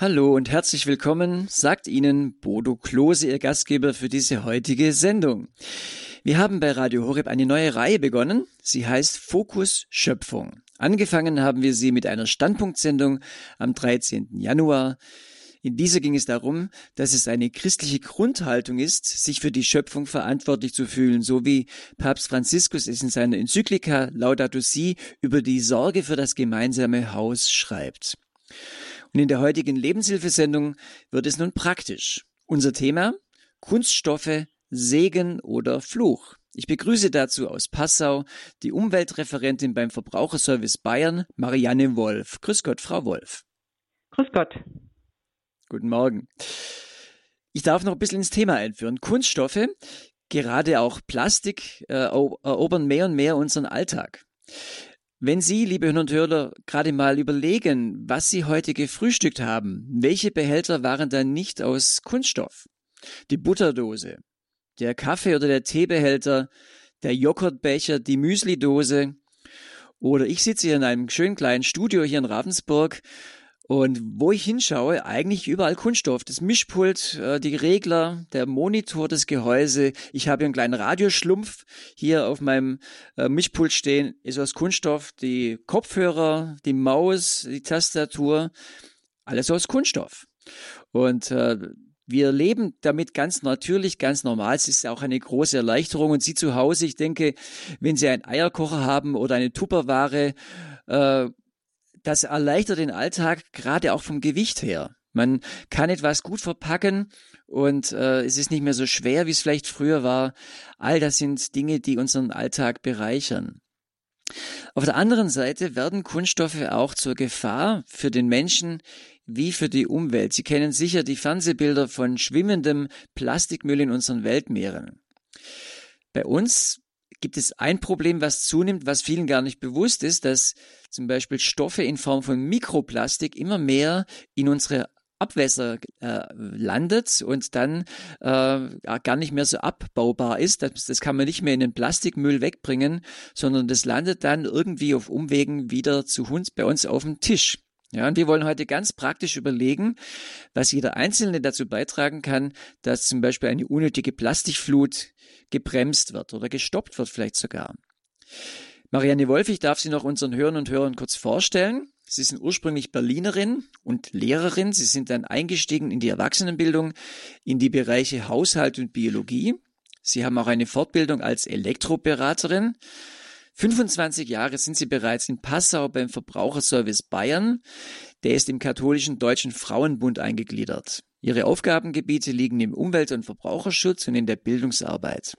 Hallo und herzlich willkommen, sagt Ihnen Bodo Klose, Ihr Gastgeber für diese heutige Sendung. Wir haben bei Radio Horeb eine neue Reihe begonnen. Sie heißt Fokus Schöpfung. Angefangen haben wir sie mit einer Standpunktsendung am 13. Januar. In dieser ging es darum, dass es eine christliche Grundhaltung ist, sich für die Schöpfung verantwortlich zu fühlen, so wie Papst Franziskus es in seiner Enzyklika Laudato Si über die Sorge für das gemeinsame Haus schreibt. Und in der heutigen Lebenshilfesendung wird es nun praktisch. Unser Thema Kunststoffe, Segen oder Fluch. Ich begrüße dazu aus Passau die Umweltreferentin beim Verbraucherservice Bayern, Marianne Wolf. Grüß Gott, Frau Wolf. Grüß Gott. Guten Morgen. Ich darf noch ein bisschen ins Thema einführen. Kunststoffe, gerade auch Plastik, äh, erobern mehr und mehr unseren Alltag. Wenn Sie, liebe Hörer und Hörer, gerade mal überlegen, was Sie heute gefrühstückt haben, welche Behälter waren dann nicht aus Kunststoff? Die Butterdose, der Kaffee- oder der Teebehälter, der Joghurtbecher, die Müslidose. Oder ich sitze hier in einem schönen kleinen Studio hier in Ravensburg und wo ich hinschaue, eigentlich überall Kunststoff. Das Mischpult, äh, die Regler, der Monitor, das Gehäuse. Ich habe hier einen kleinen Radioschlumpf hier auf meinem äh, Mischpult stehen, ist aus Kunststoff. Die Kopfhörer, die Maus, die Tastatur, alles aus Kunststoff. Und äh, wir leben damit ganz natürlich, ganz normal. Es ist auch eine große Erleichterung. Und Sie zu Hause, ich denke, wenn Sie einen Eierkocher haben oder eine Tupperware, äh, das erleichtert den Alltag gerade auch vom Gewicht her. Man kann etwas gut verpacken und äh, es ist nicht mehr so schwer, wie es vielleicht früher war. All das sind Dinge, die unseren Alltag bereichern. Auf der anderen Seite werden Kunststoffe auch zur Gefahr für den Menschen wie für die Umwelt. Sie kennen sicher die Fernsehbilder von schwimmendem Plastikmüll in unseren Weltmeeren. Bei uns gibt es ein Problem, was zunimmt, was vielen gar nicht bewusst ist, dass zum Beispiel Stoffe in Form von Mikroplastik immer mehr in unsere Abwässer äh, landet und dann äh, gar nicht mehr so abbaubar ist. Das, das kann man nicht mehr in den Plastikmüll wegbringen, sondern das landet dann irgendwie auf Umwegen wieder zu uns bei uns auf dem Tisch. Ja, und wir wollen heute ganz praktisch überlegen, was jeder Einzelne dazu beitragen kann, dass zum Beispiel eine unnötige Plastikflut gebremst wird oder gestoppt wird vielleicht sogar. Marianne Wolf, ich darf Sie noch unseren Hörern und Hörern kurz vorstellen. Sie sind ursprünglich Berlinerin und Lehrerin. Sie sind dann eingestiegen in die Erwachsenenbildung, in die Bereiche Haushalt und Biologie. Sie haben auch eine Fortbildung als Elektroberaterin. 25 Jahre sind Sie bereits in Passau beim Verbraucherservice Bayern. Der ist im katholischen Deutschen Frauenbund eingegliedert. Ihre Aufgabengebiete liegen im Umwelt- und Verbraucherschutz und in der Bildungsarbeit.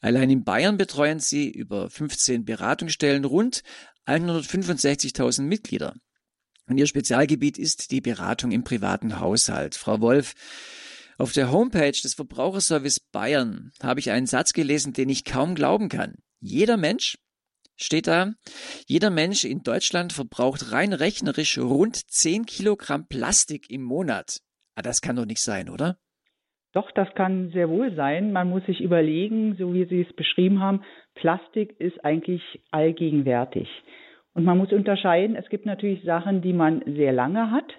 Allein in Bayern betreuen sie über 15 Beratungsstellen rund 165.000 Mitglieder. Und ihr Spezialgebiet ist die Beratung im privaten Haushalt. Frau Wolf, auf der Homepage des Verbraucherservice Bayern habe ich einen Satz gelesen, den ich kaum glauben kann. Jeder Mensch, steht da, jeder Mensch in Deutschland verbraucht rein rechnerisch rund 10 Kilogramm Plastik im Monat. Ah, das kann doch nicht sein, oder? Doch, das kann sehr wohl sein. Man muss sich überlegen, so wie Sie es beschrieben haben, Plastik ist eigentlich allgegenwärtig. Und man muss unterscheiden, es gibt natürlich Sachen, die man sehr lange hat,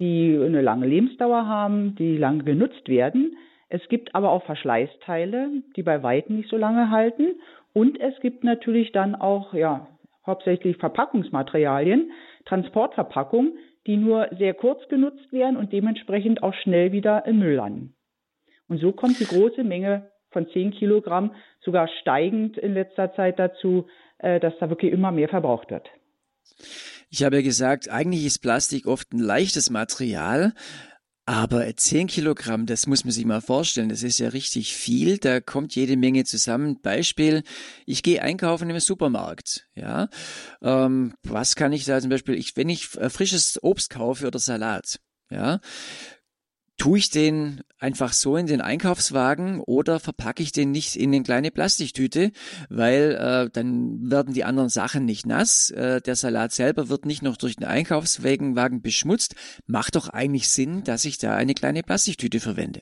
die eine lange Lebensdauer haben, die lange genutzt werden. Es gibt aber auch Verschleißteile, die bei weitem nicht so lange halten. Und es gibt natürlich dann auch, ja, hauptsächlich Verpackungsmaterialien, Transportverpackungen, die nur sehr kurz genutzt werden und dementsprechend auch schnell wieder im Müll landen. Und so kommt die große Menge von 10 Kilogramm sogar steigend in letzter Zeit dazu, äh, dass da wirklich immer mehr verbraucht wird. Ich habe ja gesagt, eigentlich ist Plastik oft ein leichtes Material, aber 10 Kilogramm, das muss man sich mal vorstellen, das ist ja richtig viel, da kommt jede Menge zusammen. Beispiel, ich gehe einkaufen im Supermarkt, ja. Ähm, was kann ich da zum Beispiel, ich, wenn ich frisches Obst kaufe oder Salat, ja, Tue ich den einfach so in den Einkaufswagen oder verpacke ich den nicht in eine kleine Plastiktüte, weil äh, dann werden die anderen Sachen nicht nass. Äh, der Salat selber wird nicht noch durch den Einkaufswagen beschmutzt. Macht doch eigentlich Sinn, dass ich da eine kleine Plastiktüte verwende.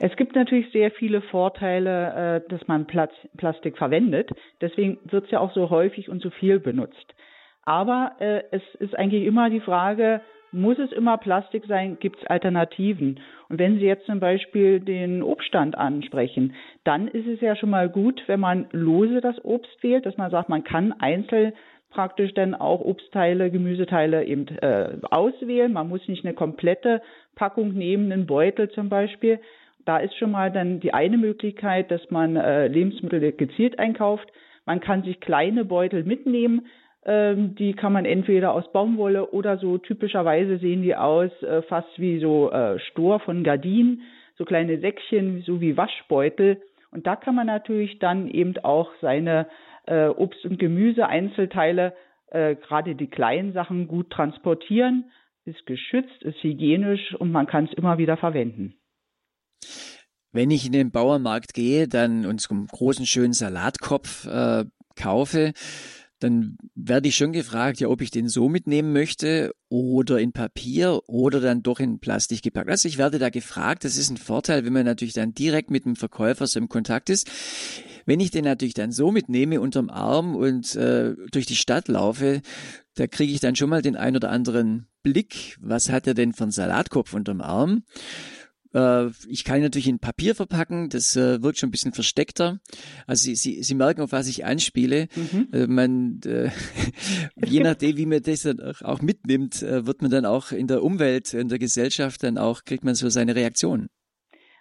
Es gibt natürlich sehr viele Vorteile, äh, dass man Plastik verwendet. Deswegen wird es ja auch so häufig und so viel benutzt. Aber äh, es ist eigentlich immer die Frage, Muss es immer Plastik sein? Gibt es Alternativen? Und wenn Sie jetzt zum Beispiel den Obststand ansprechen, dann ist es ja schon mal gut, wenn man lose das Obst wählt, dass man sagt, man kann einzeln praktisch dann auch Obstteile, Gemüseteile eben äh, auswählen. Man muss nicht eine komplette Packung nehmen, einen Beutel zum Beispiel. Da ist schon mal dann die eine Möglichkeit, dass man äh, Lebensmittel gezielt einkauft. Man kann sich kleine Beutel mitnehmen. Ähm, die kann man entweder aus Baumwolle oder so typischerweise sehen die aus äh, fast wie so äh, Stor von Gardinen, so kleine Säckchen, so wie Waschbeutel. Und da kann man natürlich dann eben auch seine äh, Obst- und Gemüse-Einzelteile, äh, gerade die kleinen Sachen, gut transportieren, ist geschützt, ist hygienisch und man kann es immer wieder verwenden. Wenn ich in den Bauernmarkt gehe, dann und einen großen schönen Salatkopf äh, kaufe, dann werde ich schon gefragt, ja, ob ich den so mitnehmen möchte oder in Papier oder dann doch in Plastik gepackt. Also ich werde da gefragt, das ist ein Vorteil, wenn man natürlich dann direkt mit dem Verkäufer so im Kontakt ist. Wenn ich den natürlich dann so mitnehme unterm Arm und äh, durch die Stadt laufe, da kriege ich dann schon mal den ein oder anderen Blick, was hat er denn für einen Salatkopf unterm Arm? Äh, ich kann ihn natürlich in Papier verpacken, das äh, wirkt schon ein bisschen versteckter. Also Sie, Sie, Sie merken, auf was ich anspiele. Mhm. Äh, man, äh, je nachdem, wie man das dann auch mitnimmt, äh, wird man dann auch in der Umwelt, in der Gesellschaft dann auch, kriegt man so seine Reaktionen.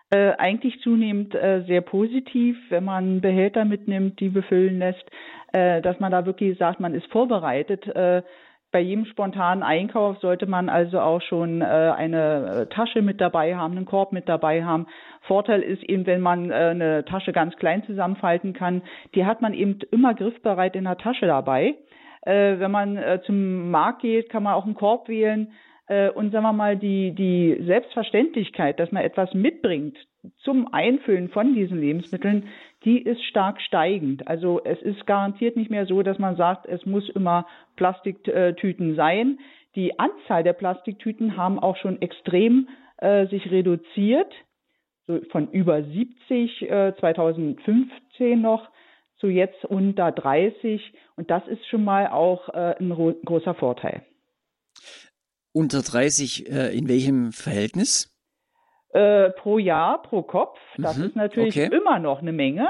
Äh, eigentlich zunehmend äh, sehr positiv, wenn man Behälter mitnimmt, die befüllen lässt, äh, dass man da wirklich sagt, man ist vorbereitet. Bei jedem spontanen Einkauf sollte man also auch schon äh, eine äh, Tasche mit dabei haben, einen Korb mit dabei haben. Vorteil ist eben, wenn man äh, eine Tasche ganz klein zusammenfalten kann, die hat man eben immer griffbereit in der Tasche dabei. Äh, wenn man äh, zum Markt geht, kann man auch einen Korb wählen. Äh, und sagen wir mal, die, die Selbstverständlichkeit, dass man etwas mitbringt zum Einfüllen von diesen Lebensmitteln, die ist stark steigend. Also es ist garantiert nicht mehr so, dass man sagt, es muss immer Plastiktüten sein. Die Anzahl der Plastiktüten haben auch schon extrem äh, sich reduziert, so von über 70 äh, 2015 noch zu jetzt unter 30 und das ist schon mal auch äh, ein großer Vorteil. Unter 30 äh, in welchem Verhältnis? Äh, pro Jahr, pro Kopf. Das mhm, ist natürlich okay. immer noch eine Menge.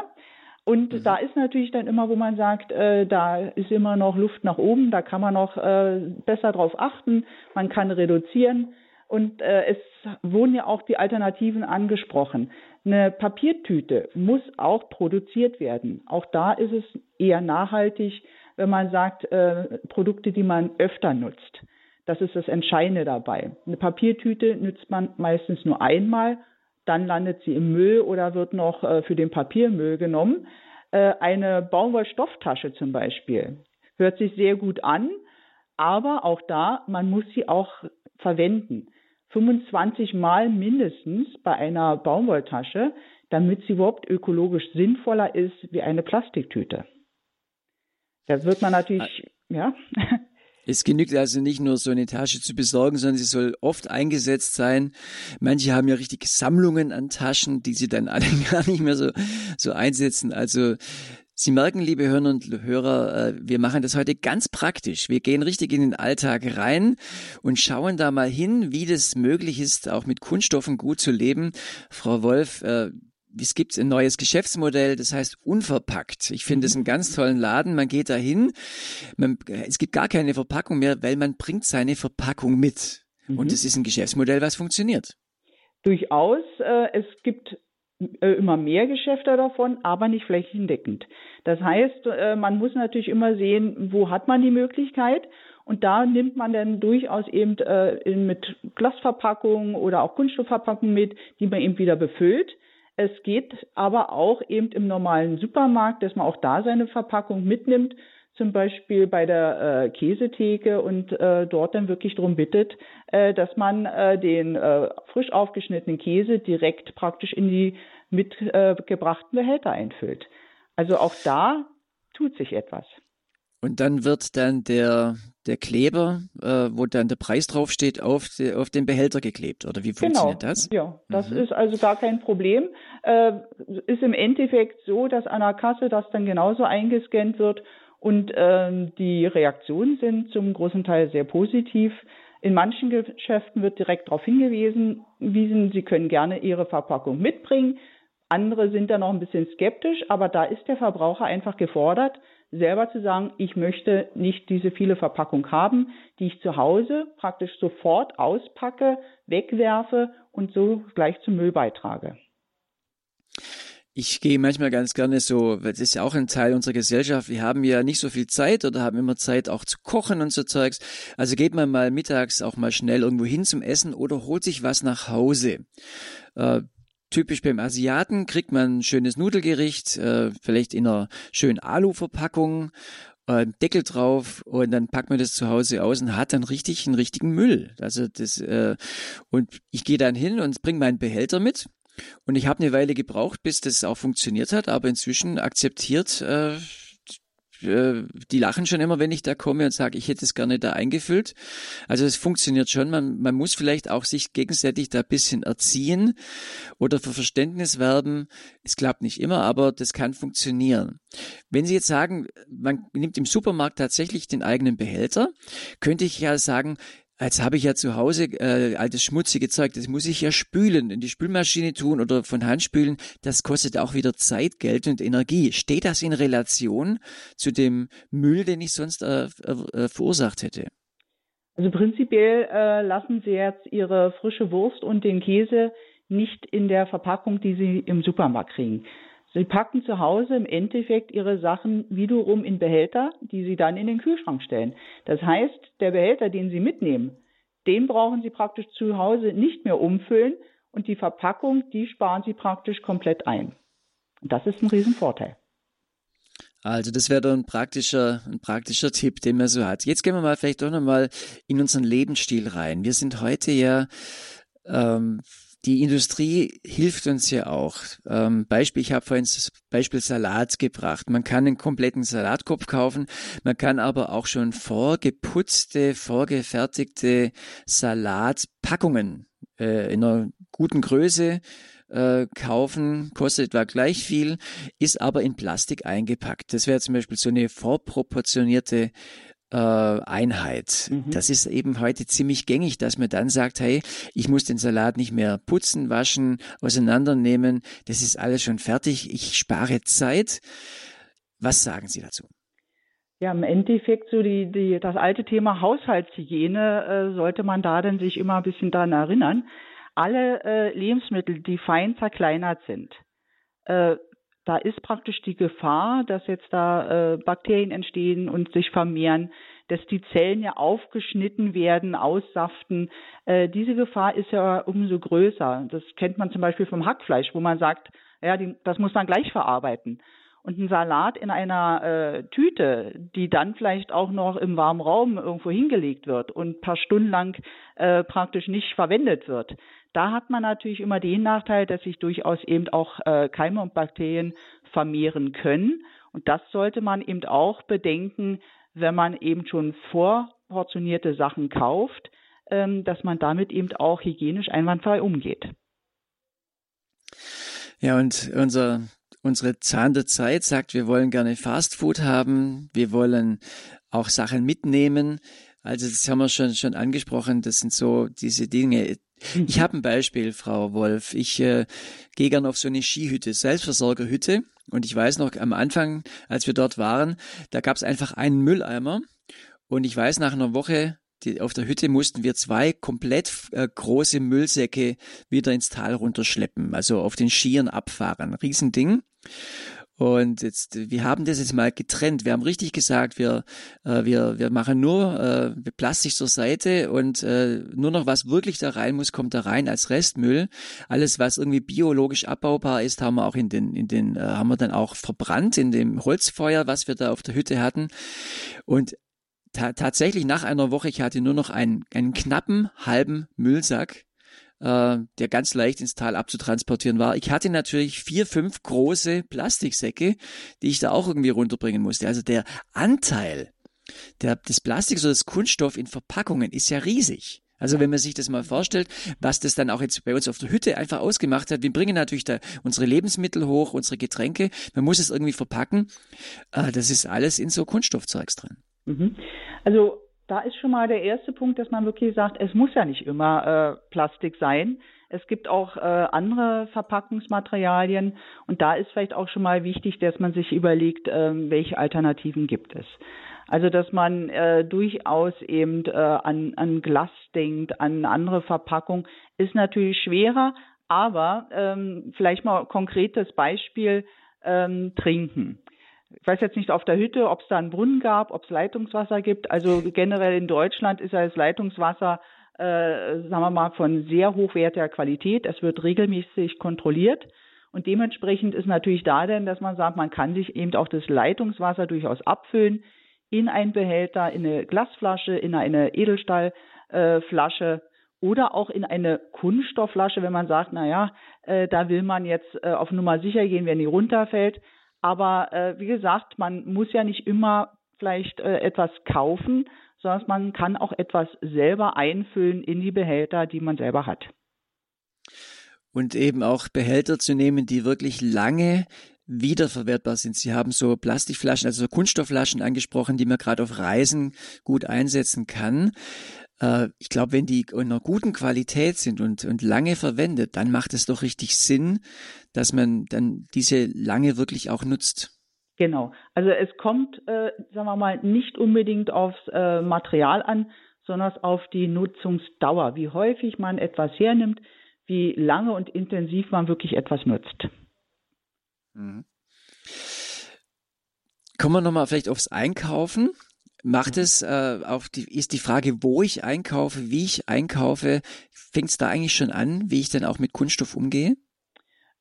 Und mhm. da ist natürlich dann immer, wo man sagt, äh, da ist immer noch Luft nach oben, da kann man noch äh, besser drauf achten, man kann reduzieren. Und äh, es wurden ja auch die Alternativen angesprochen. Eine Papiertüte muss auch produziert werden. Auch da ist es eher nachhaltig, wenn man sagt, äh, Produkte, die man öfter nutzt. Das ist das Entscheidende dabei. Eine Papiertüte nützt man meistens nur einmal, dann landet sie im Müll oder wird noch äh, für den Papiermüll genommen. Äh, eine Baumwollstofftasche zum Beispiel hört sich sehr gut an, aber auch da, man muss sie auch verwenden. 25 Mal mindestens bei einer Baumwolltasche, damit sie überhaupt ökologisch sinnvoller ist wie eine Plastiktüte. Das wird man natürlich, ja. Es genügt also nicht nur so eine Tasche zu besorgen, sondern sie soll oft eingesetzt sein. Manche haben ja richtig Sammlungen an Taschen, die sie dann alle gar nicht mehr so, so einsetzen. Also Sie merken, liebe Hörer und Hörer, äh, wir machen das heute ganz praktisch. Wir gehen richtig in den Alltag rein und schauen da mal hin, wie das möglich ist, auch mit Kunststoffen gut zu leben. Frau Wolf, äh, es gibt ein neues Geschäftsmodell, das heißt unverpackt. Ich finde es einen ganz tollen Laden. Man geht dahin, man, es gibt gar keine Verpackung mehr, weil man bringt seine Verpackung mit. Mhm. Und es ist ein Geschäftsmodell, was funktioniert. Durchaus. Äh, es gibt äh, immer mehr Geschäfte davon, aber nicht flächendeckend. Das heißt, äh, man muss natürlich immer sehen, wo hat man die Möglichkeit und da nimmt man dann durchaus eben äh, mit Glasverpackungen oder auch Kunststoffverpackungen mit, die man eben wieder befüllt. Es geht aber auch eben im normalen Supermarkt, dass man auch da seine Verpackung mitnimmt, zum Beispiel bei der äh, Käsetheke und äh, dort dann wirklich darum bittet, äh, dass man äh, den äh, frisch aufgeschnittenen Käse direkt praktisch in die mitgebrachten Behälter einfüllt. Also auch da tut sich etwas. Und dann wird dann der, der Kleber, äh, wo dann der Preis draufsteht, auf, die, auf den Behälter geklebt. Oder wie funktioniert genau. das? Ja, das mhm. ist also gar kein Problem. Äh, ist im Endeffekt so, dass an der Kasse das dann genauso eingescannt wird und ähm, die Reaktionen sind zum großen Teil sehr positiv. In manchen Geschäften wird direkt darauf hingewiesen, Sie können gerne Ihre Verpackung mitbringen. Andere sind da noch ein bisschen skeptisch, aber da ist der Verbraucher einfach gefordert, selber zu sagen, ich möchte nicht diese viele Verpackung haben, die ich zu Hause praktisch sofort auspacke, wegwerfe und so gleich zum Müll beitrage. Ich gehe manchmal ganz gerne so, das ist ja auch ein Teil unserer Gesellschaft. Wir haben ja nicht so viel Zeit oder haben immer Zeit auch zu kochen und so Zeugs. Also geht man mal mittags auch mal schnell irgendwo hin zum Essen oder holt sich was nach Hause. Äh, Typisch beim Asiaten kriegt man ein schönes Nudelgericht, äh, vielleicht in einer schönen Alu-Verpackung, äh, Deckel drauf und dann packt man das zu Hause aus und hat dann richtig einen richtigen Müll. Also das äh, und ich gehe dann hin und bringe meinen Behälter mit und ich habe eine Weile gebraucht, bis das auch funktioniert hat, aber inzwischen akzeptiert äh, äh, die lachen schon immer, wenn ich da komme und sage, ich hätte es gerne da eingefüllt. Also es funktioniert schon. Man, man muss vielleicht auch sich gegenseitig da ein bisschen erziehen oder für Verständnis werben. Es klappt nicht immer, aber das kann funktionieren. Wenn Sie jetzt sagen, man nimmt im Supermarkt tatsächlich den eigenen Behälter, könnte ich ja sagen, Jetzt habe ich ja zu Hause äh, altes schmutzige Zeug, das muss ich ja spülen, in die Spülmaschine tun oder von Hand spülen. Das kostet auch wieder Zeit, Geld und Energie. Steht das in Relation zu dem Müll, den ich sonst äh, äh, verursacht hätte? Also prinzipiell äh, lassen Sie jetzt Ihre frische Wurst und den Käse nicht in der Verpackung, die Sie im Supermarkt kriegen. Sie packen zu Hause im Endeffekt ihre Sachen wiederum in Behälter, die sie dann in den Kühlschrank stellen. Das heißt, der Behälter, den sie mitnehmen, den brauchen sie praktisch zu Hause nicht mehr umfüllen und die Verpackung, die sparen sie praktisch komplett ein. Und das ist ein Riesenvorteil. Also das wäre doch ein praktischer, ein praktischer Tipp, den man so hat. Jetzt gehen wir mal vielleicht doch nochmal in unseren Lebensstil rein. Wir sind heute ja ähm, die Industrie hilft uns ja auch. Ähm, Beispiel, ich habe vorhin das Beispiel Salat gebracht. Man kann einen kompletten Salatkopf kaufen, man kann aber auch schon vorgeputzte, vorgefertigte Salatpackungen äh, in einer guten Größe äh, kaufen, kostet etwa gleich viel, ist aber in Plastik eingepackt. Das wäre zum Beispiel so eine vorproportionierte äh, Einheit. Mhm. Das ist eben heute ziemlich gängig, dass man dann sagt, hey, ich muss den Salat nicht mehr putzen, waschen, auseinandernehmen. Das ist alles schon fertig. Ich spare Zeit. Was sagen Sie dazu? Ja, im Endeffekt so die, die, das alte Thema Haushaltshygiene äh, sollte man da dann sich immer ein bisschen daran erinnern. Alle äh, Lebensmittel, die fein zerkleinert sind, äh, da ist praktisch die Gefahr, dass jetzt da äh, Bakterien entstehen und sich vermehren, dass die Zellen ja aufgeschnitten werden, aussaften. Äh, diese Gefahr ist ja umso größer. Das kennt man zum Beispiel vom Hackfleisch, wo man sagt, ja, die, das muss man gleich verarbeiten. Und ein Salat in einer äh, Tüte, die dann vielleicht auch noch im warmen Raum irgendwo hingelegt wird und ein paar Stunden lang äh, praktisch nicht verwendet wird, da hat man natürlich immer den Nachteil, dass sich durchaus eben auch äh, Keime und Bakterien vermehren können. Und das sollte man eben auch bedenken, wenn man eben schon vorportionierte Sachen kauft, ähm, dass man damit eben auch hygienisch einwandfrei umgeht. Ja, und unser, unsere Zahn der Zeit sagt, wir wollen gerne Fastfood haben, wir wollen auch Sachen mitnehmen. Also das haben wir schon, schon angesprochen, das sind so diese Dinge, ich habe ein Beispiel, Frau Wolf. Ich äh, gehe gern auf so eine Skihütte, Selbstversorgerhütte. Und ich weiß noch, am Anfang, als wir dort waren, da gab es einfach einen Mülleimer. Und ich weiß, nach einer Woche die, auf der Hütte mussten wir zwei komplett äh, große Müllsäcke wieder ins Tal runterschleppen, also auf den Skiern abfahren. Riesending. Und jetzt, wir haben das jetzt mal getrennt. Wir haben richtig gesagt, wir, äh, wir, wir machen nur äh, Plastik zur Seite und äh, nur noch was wirklich da rein muss, kommt da rein als Restmüll. Alles, was irgendwie biologisch abbaubar ist, haben wir auch in den, in den, äh, haben wir dann auch verbrannt in dem Holzfeuer, was wir da auf der Hütte hatten. Und ta tatsächlich nach einer Woche, ich hatte nur noch einen, einen knappen halben Müllsack äh, der ganz leicht ins Tal abzutransportieren war. Ich hatte natürlich vier, fünf große Plastiksäcke, die ich da auch irgendwie runterbringen musste. Also der Anteil der, des Plastiks oder des Kunststoff in Verpackungen ist ja riesig. Also wenn man sich das mal vorstellt, was das dann auch jetzt bei uns auf der Hütte einfach ausgemacht hat. Wir bringen natürlich da unsere Lebensmittel hoch, unsere Getränke. Man muss es irgendwie verpacken. Äh, das ist alles in so Kunststoffzeugs drin. Mhm. Also da ist schon mal der erste Punkt, dass man wirklich sagt, es muss ja nicht immer äh, Plastik sein. Es gibt auch äh, andere Verpackungsmaterialien und da ist vielleicht auch schon mal wichtig, dass man sich überlegt, äh, welche Alternativen gibt es. Also dass man äh, durchaus eben äh, an, an Glas denkt, an andere Verpackung, ist natürlich schwerer, aber ähm, vielleicht mal konkretes Beispiel ähm, Trinken. Ich weiß jetzt nicht auf der Hütte, ob es da einen Brunnen gab, ob es Leitungswasser gibt. Also generell in Deutschland ist das Leitungswasser, äh, sagen wir mal, von sehr hochwertiger Qualität. Es wird regelmäßig kontrolliert. Und dementsprechend ist natürlich da denn, dass man sagt, man kann sich eben auch das Leitungswasser durchaus abfüllen in einen Behälter, in eine Glasflasche, in eine Edelstahlflasche äh, oder auch in eine Kunststoffflasche, wenn man sagt, naja, äh, da will man jetzt äh, auf Nummer sicher gehen, wenn die runterfällt. Aber äh, wie gesagt, man muss ja nicht immer vielleicht äh, etwas kaufen, sondern man kann auch etwas selber einfüllen in die Behälter, die man selber hat. Und eben auch Behälter zu nehmen, die wirklich lange wiederverwertbar sind. Sie haben so Plastikflaschen, also so Kunststoffflaschen angesprochen, die man gerade auf Reisen gut einsetzen kann. Äh, ich glaube, wenn die in einer guten Qualität sind und, und lange verwendet, dann macht es doch richtig Sinn, dass man dann diese lange wirklich auch nutzt. Genau. Also es kommt, äh, sagen wir mal, nicht unbedingt aufs äh, Material an, sondern auf die Nutzungsdauer, wie häufig man etwas hernimmt, wie lange und intensiv man wirklich etwas nutzt. Mhm. Kommen wir nochmal vielleicht aufs Einkaufen. Macht es äh, auf die, ist die Frage, wo ich einkaufe, wie ich einkaufe, fängt es da eigentlich schon an, wie ich denn auch mit Kunststoff umgehe?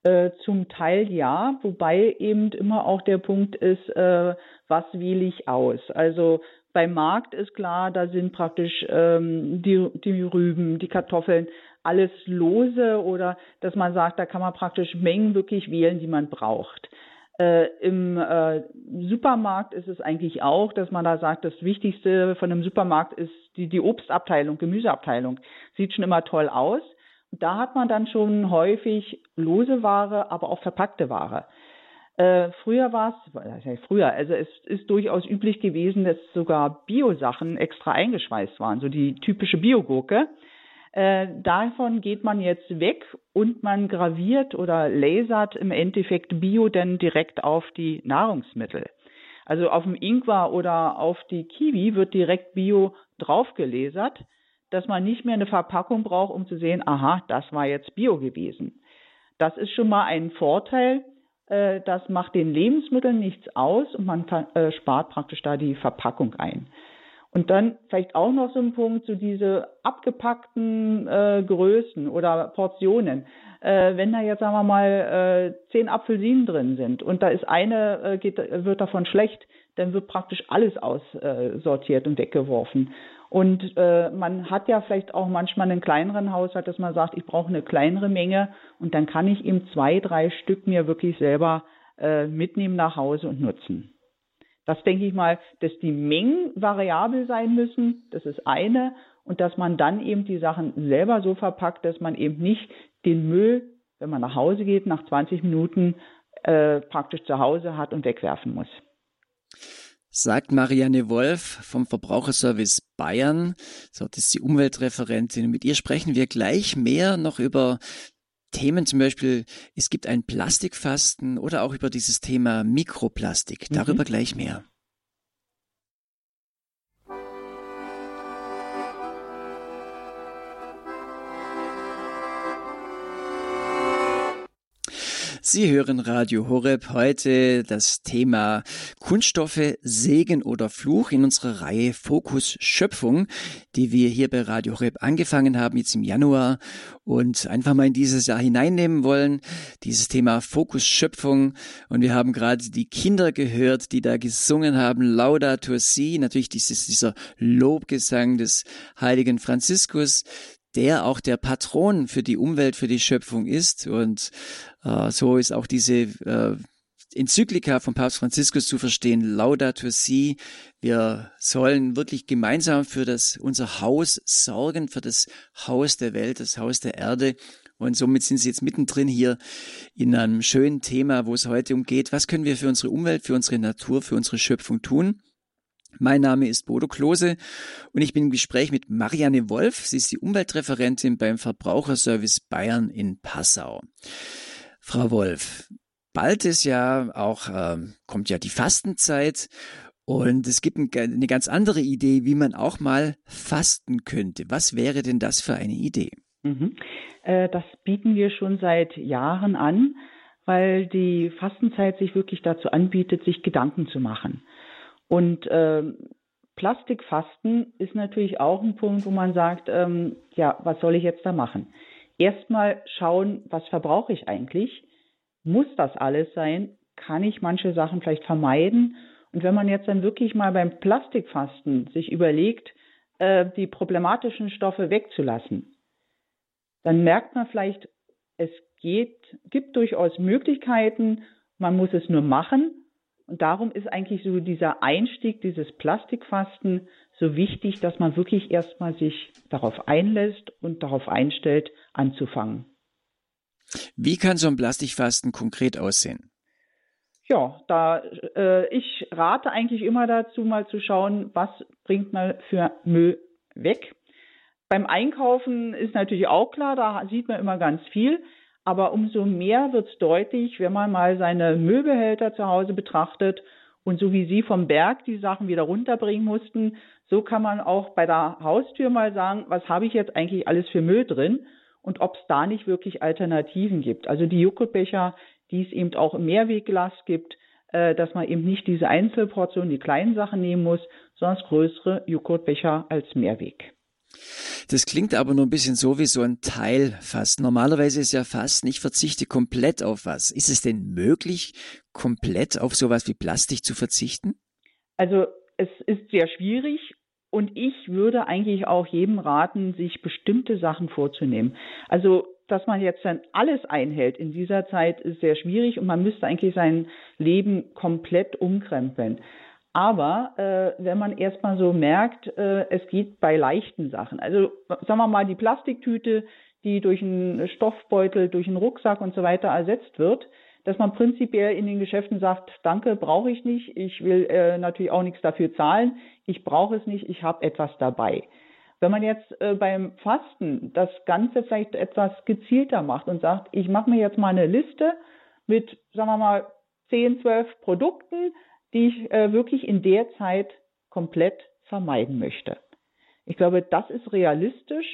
Äh, zum Teil ja, wobei eben immer auch der Punkt ist, äh, was wähle ich aus? Also beim Markt ist klar, da sind praktisch ähm, die, die Rüben, die Kartoffeln, alles lose oder dass man sagt, da kann man praktisch Mengen wirklich wählen, die man braucht. Äh, Im äh, Supermarkt ist es eigentlich auch, dass man da sagt, das Wichtigste von einem Supermarkt ist die, die Obstabteilung, Gemüseabteilung. Sieht schon immer toll aus. Da hat man dann schon häufig lose Ware, aber auch verpackte Ware. Äh, früher war es, früher, also es ist durchaus üblich gewesen, dass sogar Biosachen extra eingeschweißt waren, so die typische Biogurke. Äh, davon geht man jetzt weg und man graviert oder lasert im Endeffekt Bio denn direkt auf die Nahrungsmittel. Also auf dem Ingwer oder auf die Kiwi wird direkt Bio draufgelasert, dass man nicht mehr eine Verpackung braucht, um zu sehen, aha, das war jetzt Bio gewesen. Das ist schon mal ein Vorteil. Äh, das macht den Lebensmitteln nichts aus und man äh, spart praktisch da die Verpackung ein. Und dann vielleicht auch noch so ein Punkt, so diese abgepackten äh, Größen oder Portionen. Äh, wenn da jetzt, sagen wir mal, äh, zehn Apfelsinen drin sind und da ist eine, äh, geht, wird davon schlecht, dann wird praktisch alles aussortiert und weggeworfen. Und äh, man hat ja vielleicht auch manchmal einen kleineren Haushalt, dass man sagt, ich brauche eine kleinere Menge und dann kann ich eben zwei, drei Stück mir wirklich selber äh, mitnehmen nach Hause und nutzen. Das denke ich mal, dass die Mengen variabel sein müssen, das ist eine, und dass man dann eben die Sachen selber so verpackt, dass man eben nicht den Müll, wenn man nach Hause geht, nach 20 Minuten äh, praktisch zu Hause hat und wegwerfen muss. Sagt Marianne Wolf vom Verbraucherservice Bayern. So, das ist die Umweltreferentin. Mit ihr sprechen wir gleich mehr noch über Themen zum Beispiel, es gibt ein Plastikfasten oder auch über dieses Thema Mikroplastik. Darüber mhm. gleich mehr. Sie hören Radio Horeb heute das Thema Kunststoffe, Segen oder Fluch in unserer Reihe Fokus Schöpfung, die wir hier bei Radio Horeb angefangen haben jetzt im Januar und einfach mal in dieses Jahr hineinnehmen wollen. Dieses Thema Fokus Schöpfung und wir haben gerade die Kinder gehört, die da gesungen haben, Laudato Si, natürlich dieses, dieser Lobgesang des heiligen Franziskus, der auch der Patron für die Umwelt, für die Schöpfung ist. Und äh, so ist auch diese äh, Enzyklika von Papst Franziskus zu verstehen, Laudato Si. Wir sollen wirklich gemeinsam für das, unser Haus sorgen, für das Haus der Welt, das Haus der Erde. Und somit sind Sie jetzt mittendrin hier in einem schönen Thema, wo es heute umgeht, was können wir für unsere Umwelt, für unsere Natur, für unsere Schöpfung tun? Mein Name ist Bodo Klose und ich bin im Gespräch mit Marianne Wolf. Sie ist die Umweltreferentin beim Verbraucherservice Bayern in Passau. Frau Wolf, bald ist ja auch, äh, kommt ja die Fastenzeit und es gibt eine ganz andere Idee, wie man auch mal fasten könnte. Was wäre denn das für eine Idee? Mhm. Äh, das bieten wir schon seit Jahren an, weil die Fastenzeit sich wirklich dazu anbietet, sich Gedanken zu machen. Und äh, Plastikfasten ist natürlich auch ein Punkt, wo man sagt, ähm, ja, was soll ich jetzt da machen? Erstmal schauen, was verbrauche ich eigentlich? Muss das alles sein? Kann ich manche Sachen vielleicht vermeiden? Und wenn man jetzt dann wirklich mal beim Plastikfasten sich überlegt, äh, die problematischen Stoffe wegzulassen, dann merkt man vielleicht, es geht, gibt durchaus Möglichkeiten, man muss es nur machen. Und darum ist eigentlich so dieser Einstieg, dieses Plastikfasten so wichtig, dass man wirklich erstmal sich darauf einlässt und darauf einstellt, anzufangen. Wie kann so ein Plastikfasten konkret aussehen? ja, da äh, ich rate eigentlich immer dazu, mal zu schauen, was bringt man für Müll weg. Beim Einkaufen ist natürlich auch klar, da sieht man immer ganz viel, aber umso mehr wird es deutlich, wenn man mal seine Müllbehälter zu Hause betrachtet und so wie Sie vom Berg die Sachen wieder runterbringen mussten, so kann man auch bei der Haustür mal sagen, was habe ich jetzt eigentlich alles für Müll drin und ob es da nicht wirklich Alternativen gibt. Also die Joghurtbecher, die es eben auch im Mehrwegglas gibt, äh, dass man eben nicht diese Einzelportionen, die kleinen Sachen nehmen muss, sondern größere Joghurtbecher als Mehrweg. Das klingt aber nur ein bisschen so wie so ein Teil fast. Normalerweise ist ja fast, ich verzichte komplett auf was. Ist es denn möglich, komplett auf sowas wie Plastik zu verzichten? Also es ist sehr schwierig und ich würde eigentlich auch jedem raten, sich bestimmte Sachen vorzunehmen. Also dass man jetzt dann alles einhält in dieser Zeit, ist sehr schwierig und man müsste eigentlich sein Leben komplett umkrempeln. Aber äh, wenn man erstmal so merkt, äh, es geht bei leichten Sachen. Also sagen wir mal die Plastiktüte, die durch einen Stoffbeutel, durch einen Rucksack und so weiter ersetzt wird, dass man prinzipiell in den Geschäften sagt, danke, brauche ich nicht, ich will äh, natürlich auch nichts dafür zahlen, ich brauche es nicht, ich habe etwas dabei. Wenn man jetzt äh, beim Fasten das Ganze vielleicht etwas gezielter macht und sagt, ich mache mir jetzt mal eine Liste mit, sagen wir mal, 10, 12 Produkten, die ich äh, wirklich in der Zeit komplett vermeiden möchte. Ich glaube, das ist realistisch.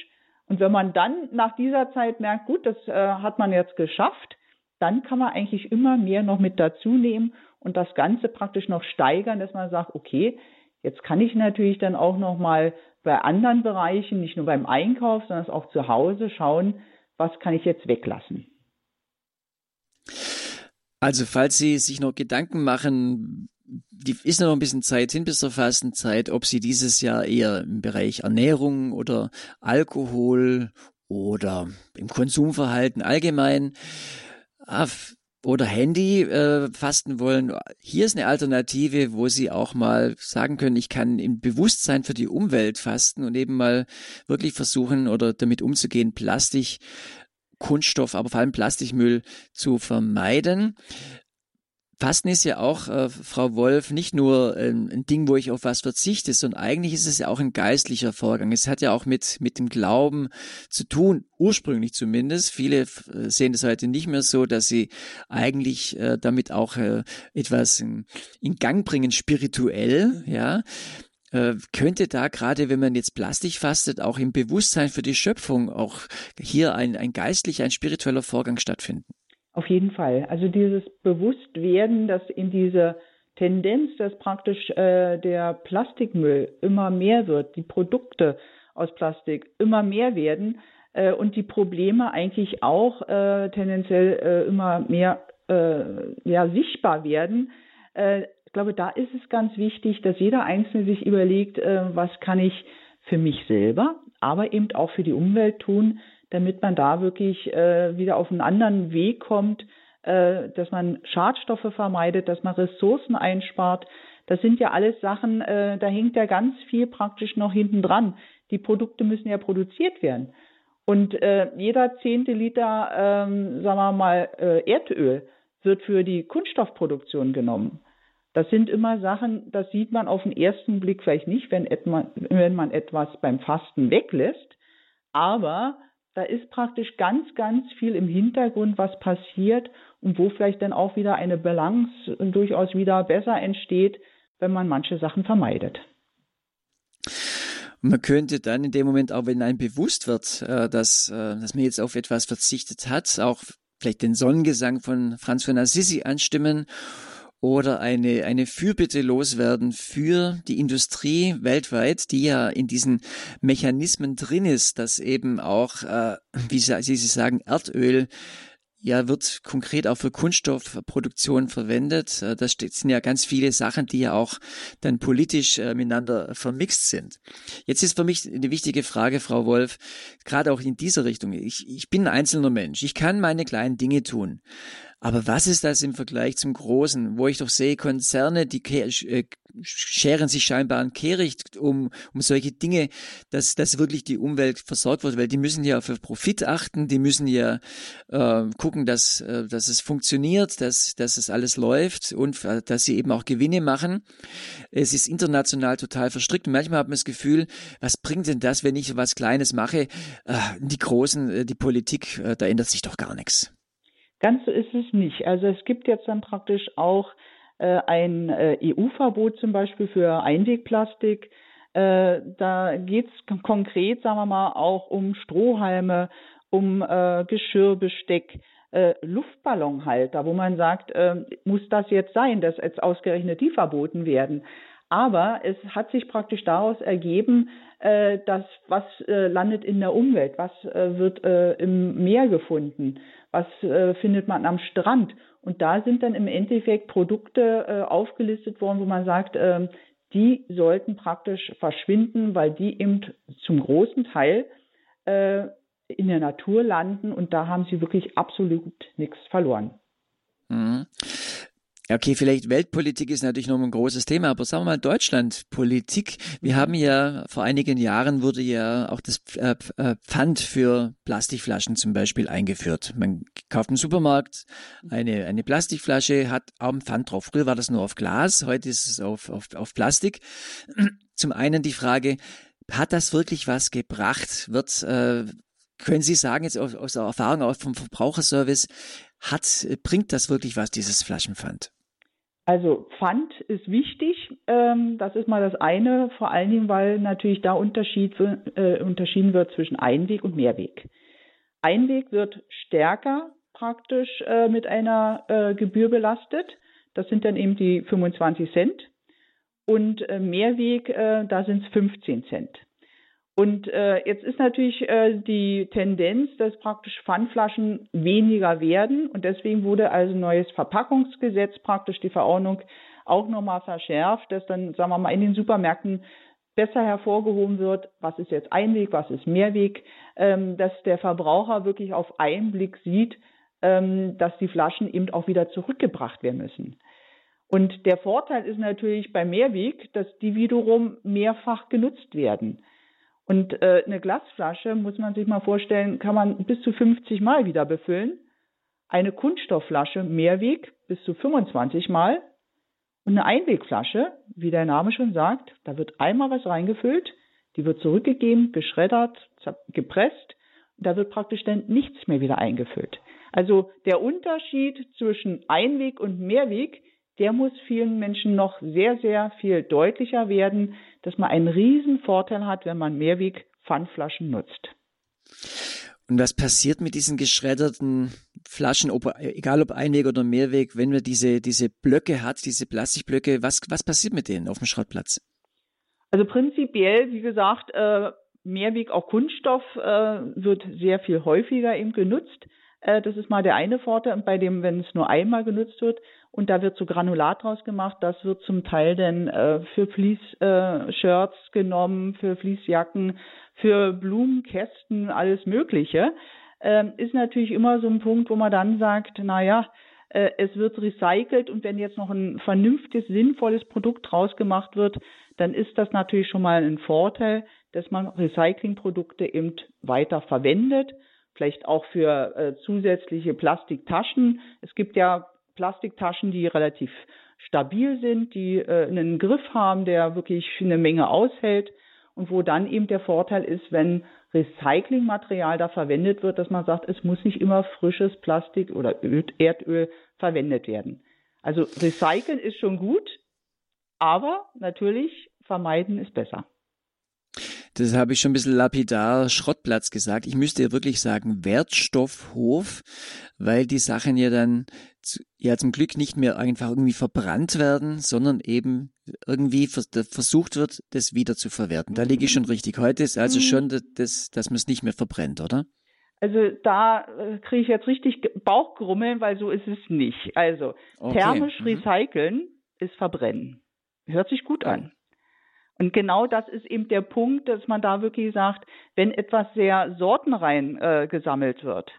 Und wenn man dann nach dieser Zeit merkt, gut, das äh, hat man jetzt geschafft, dann kann man eigentlich immer mehr noch mit dazu nehmen und das Ganze praktisch noch steigern, dass man sagt, okay, jetzt kann ich natürlich dann auch noch mal bei anderen Bereichen, nicht nur beim Einkauf, sondern auch zu Hause schauen, was kann ich jetzt weglassen. Also falls Sie sich noch Gedanken machen, die ist noch ein bisschen Zeit hin bis zur Fastenzeit, ob Sie dieses Jahr eher im Bereich Ernährung oder Alkohol oder im Konsumverhalten allgemein ah, oder Handy äh, fasten wollen, hier ist eine Alternative, wo Sie auch mal sagen können, ich kann im Bewusstsein für die Umwelt fasten und eben mal wirklich versuchen oder damit umzugehen, Plastik, Kunststoff, aber vor allem Plastikmüll zu vermeiden. Fasten ist ja auch, äh, Frau Wolf, nicht nur ähm, ein Ding, wo ich auf was verzichte, sondern eigentlich ist es ja auch ein geistlicher Vorgang. Es hat ja auch mit, mit dem Glauben zu tun, ursprünglich zumindest. Viele äh, sehen das heute nicht mehr so, dass sie eigentlich äh, damit auch äh, etwas in, in Gang bringen, spirituell, ja äh, könnte da gerade, wenn man jetzt Plastik fastet, auch im Bewusstsein für die Schöpfung auch hier ein, ein geistlicher, ein spiritueller Vorgang stattfinden? Auf jeden Fall. Also dieses Bewusstwerden, dass in dieser Tendenz, dass praktisch äh, der Plastikmüll immer mehr wird, die Produkte aus Plastik immer mehr werden äh, und die Probleme eigentlich auch äh, tendenziell äh, immer mehr äh, ja, sichtbar werden. Äh, ich glaube, da ist es ganz wichtig, dass jeder Einzelne sich überlegt, was kann ich für mich selber, aber eben auch für die Umwelt tun, damit man da wirklich äh, wieder auf einen anderen Weg kommt, äh, dass man Schadstoffe vermeidet, dass man Ressourcen einspart. Das sind ja alles Sachen, äh, da hängt ja ganz viel praktisch noch hinten dran. Die Produkte müssen ja produziert werden. Und äh, jeder zehnte Liter, ähm, sagen wir mal, äh, Erdöl wird für die Kunststoffproduktion genommen. Das sind immer Sachen, das sieht man auf den ersten Blick vielleicht nicht, wenn, etwa, wenn man etwas beim Fasten weglässt. Aber da ist praktisch ganz, ganz viel im Hintergrund, was passiert und wo vielleicht dann auch wieder eine Balance durchaus wieder besser entsteht, wenn man manche Sachen vermeidet. Man könnte dann in dem Moment auch, wenn einem bewusst wird, äh, dass, äh, dass man jetzt auf etwas verzichtet hat, auch vielleicht den Sonnengesang von Franz von Assisi anstimmen oder eine, eine Fürbitte loswerden für die Industrie weltweit, die ja in diesen Mechanismen drin ist, dass eben auch, äh, wie Sie, Sie sagen, Erdöl ja, wird konkret auch für Kunststoffproduktion verwendet. Äh, das sind ja ganz viele Sachen, die ja auch dann politisch äh, miteinander vermixt sind. Jetzt ist für mich eine wichtige Frage, Frau Wolf, gerade auch in dieser Richtung. Ich, ich bin ein einzelner Mensch. Ich kann meine kleinen Dinge tun. Aber was ist das im Vergleich zum Großen, wo ich doch sehe, Konzerne, die äh, scheren sich scheinbar an Kehricht um, um solche Dinge, dass, dass wirklich die Umwelt versorgt wird, weil die müssen ja für Profit achten, die müssen ja äh, gucken, dass, äh, dass es funktioniert, dass, dass es alles läuft und äh, dass sie eben auch Gewinne machen. Es ist international total verstrickt manchmal hat man das Gefühl, was bringt denn das, wenn ich was Kleines mache? Äh, die Großen, die Politik, äh, da ändert sich doch gar nichts. Ganz so ist es nicht. Also es gibt jetzt dann praktisch auch äh, ein äh, EU-Verbot zum Beispiel für Einwegplastik. Äh, da geht es konkret, sagen wir mal, auch um Strohhalme, um äh, Geschirrbesteck, äh, Luftballonhalter, wo man sagt, äh, muss das jetzt sein, dass jetzt ausgerechnet die verboten werden. Aber es hat sich praktisch daraus ergeben, äh, dass was äh, landet in der Umwelt, was äh, wird äh, im Meer gefunden, was äh, findet man am Strand. Und da sind dann im Endeffekt Produkte äh, aufgelistet worden, wo man sagt, äh, die sollten praktisch verschwinden, weil die eben zum großen Teil äh, in der Natur landen und da haben sie wirklich absolut nichts verloren. Mhm. Okay, vielleicht Weltpolitik ist natürlich noch ein großes Thema, aber sagen wir mal Deutschlandpolitik. Wir haben ja vor einigen Jahren wurde ja auch das äh, äh, Pfand für Plastikflaschen zum Beispiel eingeführt. Man kauft im Supermarkt eine, eine Plastikflasche, hat auch ein Pfand drauf. Früher war das nur auf Glas, heute ist es auf, auf, auf Plastik. Zum einen die Frage, hat das wirklich was gebracht? Wird, äh, können Sie sagen, jetzt aus, aus der Erfahrung auch vom Verbraucherservice, hat, bringt das wirklich was, dieses Flaschenpfand? Also Pfand ist wichtig. Ähm, das ist mal das eine, vor allen Dingen, weil natürlich da Unterschied, äh, unterschieden wird zwischen Einweg und Mehrweg. Einweg wird stärker praktisch äh, mit einer äh, Gebühr belastet. Das sind dann eben die 25 Cent. Und äh, Mehrweg, äh, da sind es 15 Cent. Und äh, jetzt ist natürlich äh, die Tendenz, dass praktisch Pfandflaschen weniger werden. Und deswegen wurde also neues Verpackungsgesetz praktisch die Verordnung auch nochmal verschärft, dass dann, sagen wir mal, in den Supermärkten besser hervorgehoben wird, was ist jetzt Einweg, was ist Mehrweg, ähm, dass der Verbraucher wirklich auf einen Blick sieht, ähm, dass die Flaschen eben auch wieder zurückgebracht werden müssen. Und der Vorteil ist natürlich bei Mehrweg, dass die wiederum mehrfach genutzt werden. Und äh, eine Glasflasche, muss man sich mal vorstellen, kann man bis zu 50 Mal wieder befüllen. Eine Kunststoffflasche Mehrweg bis zu 25 Mal. Und eine Einwegflasche, wie der Name schon sagt, da wird einmal was reingefüllt, die wird zurückgegeben, geschreddert, gepresst. Da wird praktisch dann nichts mehr wieder eingefüllt. Also der Unterschied zwischen Einweg und Mehrweg der muss vielen Menschen noch sehr, sehr viel deutlicher werden, dass man einen riesen Vorteil hat, wenn man Mehrweg-Pfandflaschen nutzt. Und was passiert mit diesen geschredderten Flaschen, ob, egal ob Einweg oder Mehrweg, wenn man diese, diese Blöcke hat, diese Plastikblöcke, was, was passiert mit denen auf dem Schrottplatz? Also prinzipiell, wie gesagt, äh, Mehrweg, auch Kunststoff, äh, wird sehr viel häufiger eben genutzt. Äh, das ist mal der eine Vorteil, bei dem, wenn es nur einmal genutzt wird. Und da wird so Granulat draus gemacht. Das wird zum Teil dann äh, für Fleece-Shirts äh, genommen, für Fleecejacken, für Blumenkästen, alles Mögliche. Ähm, ist natürlich immer so ein Punkt, wo man dann sagt, na ja, äh, es wird recycelt und wenn jetzt noch ein vernünftiges, sinnvolles Produkt draus gemacht wird, dann ist das natürlich schon mal ein Vorteil, dass man Recyclingprodukte eben weiter verwendet vielleicht auch für äh, zusätzliche Plastiktaschen. Es gibt ja Plastiktaschen, die relativ stabil sind, die äh, einen Griff haben, der wirklich eine Menge aushält und wo dann eben der Vorteil ist, wenn Recyclingmaterial da verwendet wird, dass man sagt, es muss nicht immer frisches Plastik oder Erdöl verwendet werden. Also recyceln ist schon gut, aber natürlich vermeiden ist besser. Das habe ich schon ein bisschen lapidar Schrottplatz gesagt. Ich müsste ja wirklich sagen Wertstoffhof, weil die Sachen ja dann ja zum Glück nicht mehr einfach irgendwie verbrannt werden, sondern eben irgendwie versucht wird, das wieder zu verwerten. Da liege ich schon richtig. Heute ist also mhm. schon das, dass man es nicht mehr verbrennt, oder? Also da äh, kriege ich jetzt richtig Bauchgrummeln, weil so ist es nicht. Also okay. thermisch mhm. recyceln ist verbrennen. Hört sich gut an. Und genau das ist eben der Punkt, dass man da wirklich sagt, wenn etwas sehr sortenrein äh, gesammelt wird,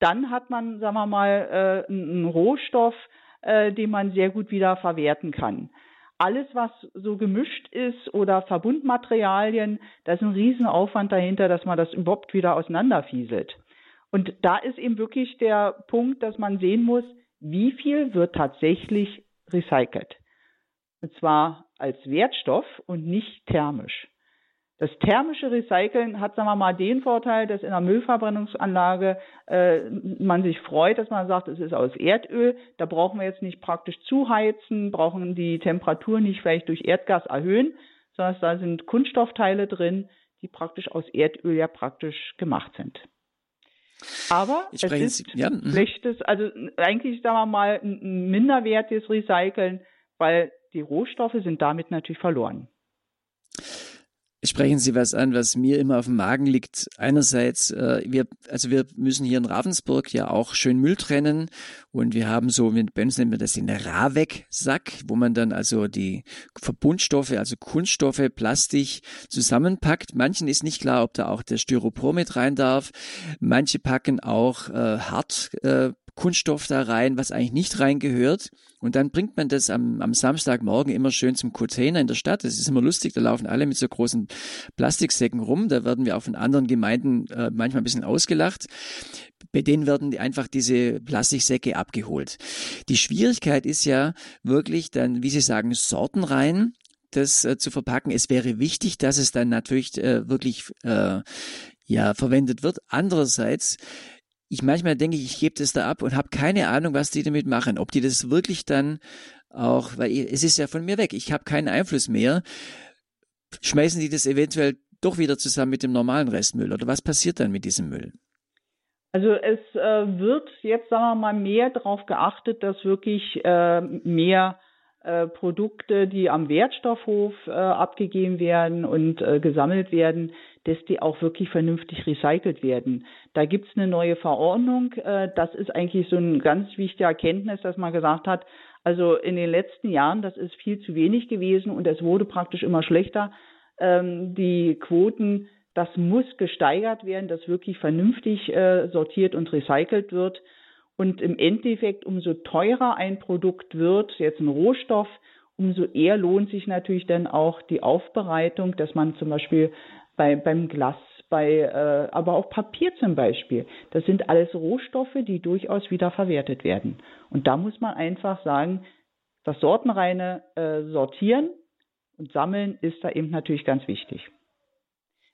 dann hat man, sagen wir mal, äh, einen Rohstoff, äh, den man sehr gut wieder verwerten kann. Alles, was so gemischt ist oder Verbundmaterialien, da ist ein Riesenaufwand dahinter, dass man das überhaupt wieder auseinanderfieselt. Und da ist eben wirklich der Punkt, dass man sehen muss, wie viel wird tatsächlich recycelt. Und zwar als Wertstoff und nicht thermisch. Das thermische Recyceln hat, sagen wir mal, den Vorteil, dass in einer Müllverbrennungsanlage äh, man sich freut, dass man sagt, es ist aus Erdöl. Da brauchen wir jetzt nicht praktisch zuheizen, brauchen die Temperatur nicht vielleicht durch Erdgas erhöhen, sondern da sind Kunststoffteile drin, die praktisch aus Erdöl ja praktisch gemacht sind. Aber es ist ja. Mhm. schlechtes, also eigentlich sagen wir mal ein minderwertiges Recyceln, weil die Rohstoffe sind damit natürlich verloren. Sprechen Sie was an, was mir immer auf dem Magen liegt. Einerseits, äh, wir, also wir müssen hier in Ravensburg ja auch schön Müll trennen und wir haben so, bei uns nennen wir das den Ravec-Sack, wo man dann also die Verbundstoffe, also Kunststoffe, Plastik zusammenpackt. Manchen ist nicht klar, ob da auch der Styropor mit rein darf. Manche packen auch äh, hart äh, Kunststoff da rein, was eigentlich nicht reingehört. Und dann bringt man das am, am Samstagmorgen immer schön zum Container in der Stadt. Das ist immer lustig, da laufen alle mit so großen Plastiksäcken rum. Da werden wir auch von anderen Gemeinden äh, manchmal ein bisschen ausgelacht. Bei denen werden die einfach diese Plastiksäcke abgeholt. Die Schwierigkeit ist ja wirklich dann, wie Sie sagen, sortenrein das äh, zu verpacken. Es wäre wichtig, dass es dann natürlich äh, wirklich äh, ja verwendet wird. Andererseits ich manchmal denke, ich gebe das da ab und habe keine Ahnung, was die damit machen. Ob die das wirklich dann auch, weil es ist ja von mir weg, ich habe keinen Einfluss mehr. Schmeißen die das eventuell doch wieder zusammen mit dem normalen Restmüll oder was passiert dann mit diesem Müll? Also es äh, wird jetzt, sagen wir mal, mehr darauf geachtet, dass wirklich äh, mehr äh, Produkte, die am Wertstoffhof äh, abgegeben werden und äh, gesammelt werden, dass die auch wirklich vernünftig recycelt werden. Da gibt es eine neue Verordnung. Äh, das ist eigentlich so eine ganz wichtige Erkenntnis, dass man gesagt hat, also in den letzten Jahren, das ist viel zu wenig gewesen und es wurde praktisch immer schlechter. Ähm, die Quoten, das muss gesteigert werden, dass wirklich vernünftig äh, sortiert und recycelt wird. Und im Endeffekt, umso teurer ein Produkt wird, jetzt ein Rohstoff, umso eher lohnt sich natürlich dann auch die Aufbereitung, dass man zum Beispiel bei, beim Glas, bei, äh, aber auch Papier zum Beispiel. Das sind alles Rohstoffe, die durchaus wieder verwertet werden. Und da muss man einfach sagen, das sortenreine äh, Sortieren und Sammeln ist da eben natürlich ganz wichtig.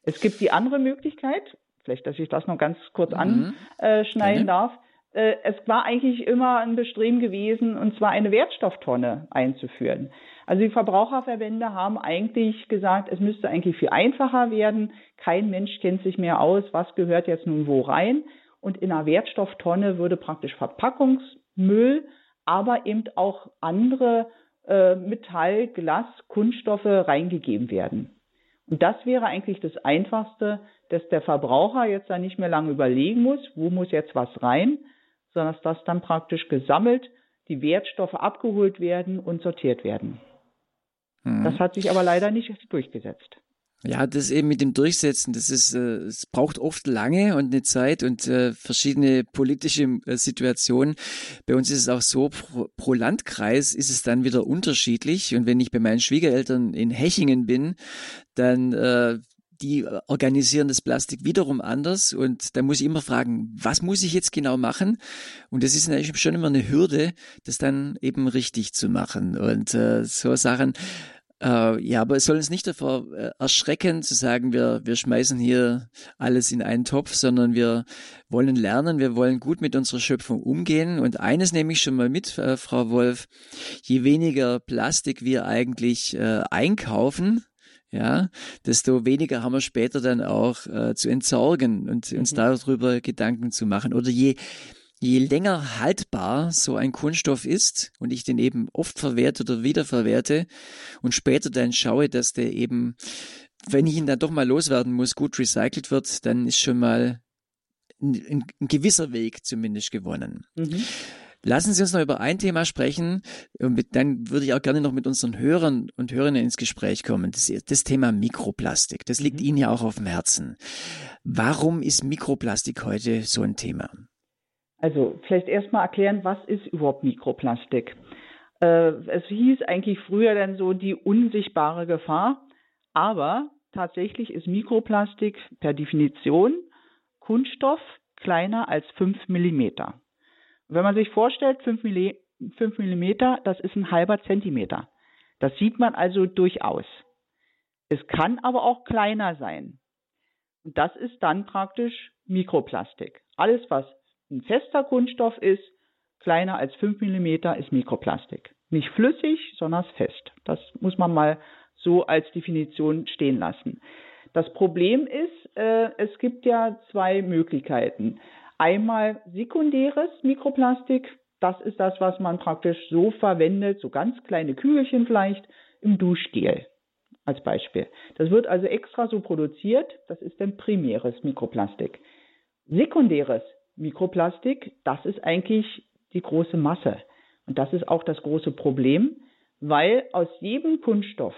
Es gibt die andere Möglichkeit, vielleicht, dass ich das noch ganz kurz mhm. anschneiden mhm. darf äh, es war eigentlich immer ein Bestreben gewesen, und zwar eine Wertstofftonne einzuführen. Also die Verbraucherverbände haben eigentlich gesagt, es müsste eigentlich viel einfacher werden. Kein Mensch kennt sich mehr aus, was gehört jetzt nun wo rein. Und in einer Wertstofftonne würde praktisch Verpackungsmüll, aber eben auch andere äh, Metall, Glas, Kunststoffe reingegeben werden. Und das wäre eigentlich das Einfachste, dass der Verbraucher jetzt da nicht mehr lange überlegen muss, wo muss jetzt was rein, sondern dass das dann praktisch gesammelt, die Wertstoffe abgeholt werden und sortiert werden. Mhm. Das hat sich aber leider nicht durchgesetzt. Ja, das eben mit dem Durchsetzen, das ist, äh, es braucht oft lange und eine Zeit und äh, verschiedene politische äh, Situationen. Bei uns ist es auch so, pro, pro, Landkreis ist es dann wieder unterschiedlich. Und wenn ich bei meinen Schwiegereltern in Hechingen bin, dann äh, die organisieren das Plastik wiederum anders und da muss ich immer fragen, was muss ich jetzt genau machen? Und das ist natürlich schon immer eine Hürde, das dann eben richtig zu machen. Und äh, so Sachen, äh, ja, aber es soll uns nicht davor äh, erschrecken zu sagen, wir, wir schmeißen hier alles in einen Topf, sondern wir wollen lernen, wir wollen gut mit unserer Schöpfung umgehen. Und eines nehme ich schon mal mit, äh, Frau Wolf, je weniger Plastik wir eigentlich äh, einkaufen, ja, desto weniger haben wir später dann auch äh, zu entsorgen und uns mhm. darüber Gedanken zu machen. Oder je, je länger haltbar so ein Kunststoff ist und ich den eben oft verwerte oder wiederverwerte und später dann schaue, dass der eben, wenn ich ihn dann doch mal loswerden muss, gut recycelt wird, dann ist schon mal ein, ein, gewisser Weg zumindest gewonnen. Mhm. Lassen Sie uns noch über ein Thema sprechen und dann würde ich auch gerne noch mit unseren Hörern und Hörerinnen ins Gespräch kommen. Das, das Thema Mikroplastik. Das liegt mhm. Ihnen ja auch auf dem Herzen. Warum ist Mikroplastik heute so ein Thema? Also vielleicht erstmal erklären, was ist überhaupt Mikroplastik? Äh, es hieß eigentlich früher dann so die unsichtbare Gefahr, aber tatsächlich ist Mikroplastik per Definition Kunststoff kleiner als 5 Millimeter. Wenn man sich vorstellt, 5 Millimeter, das ist ein halber Zentimeter. Das sieht man also durchaus. Es kann aber auch kleiner sein. Und das ist dann praktisch Mikroplastik. Alles, was ein fester Kunststoff ist, kleiner als 5 Millimeter, ist Mikroplastik. Nicht flüssig, sondern fest. Das muss man mal so als Definition stehen lassen. Das Problem ist, äh, es gibt ja zwei Möglichkeiten. Einmal sekundäres Mikroplastik, das ist das, was man praktisch so verwendet, so ganz kleine Kügelchen vielleicht im Duschgel als Beispiel. Das wird also extra so produziert, das ist dann primäres Mikroplastik. Sekundäres Mikroplastik, das ist eigentlich die große Masse. Und das ist auch das große Problem, weil aus jedem Kunststoff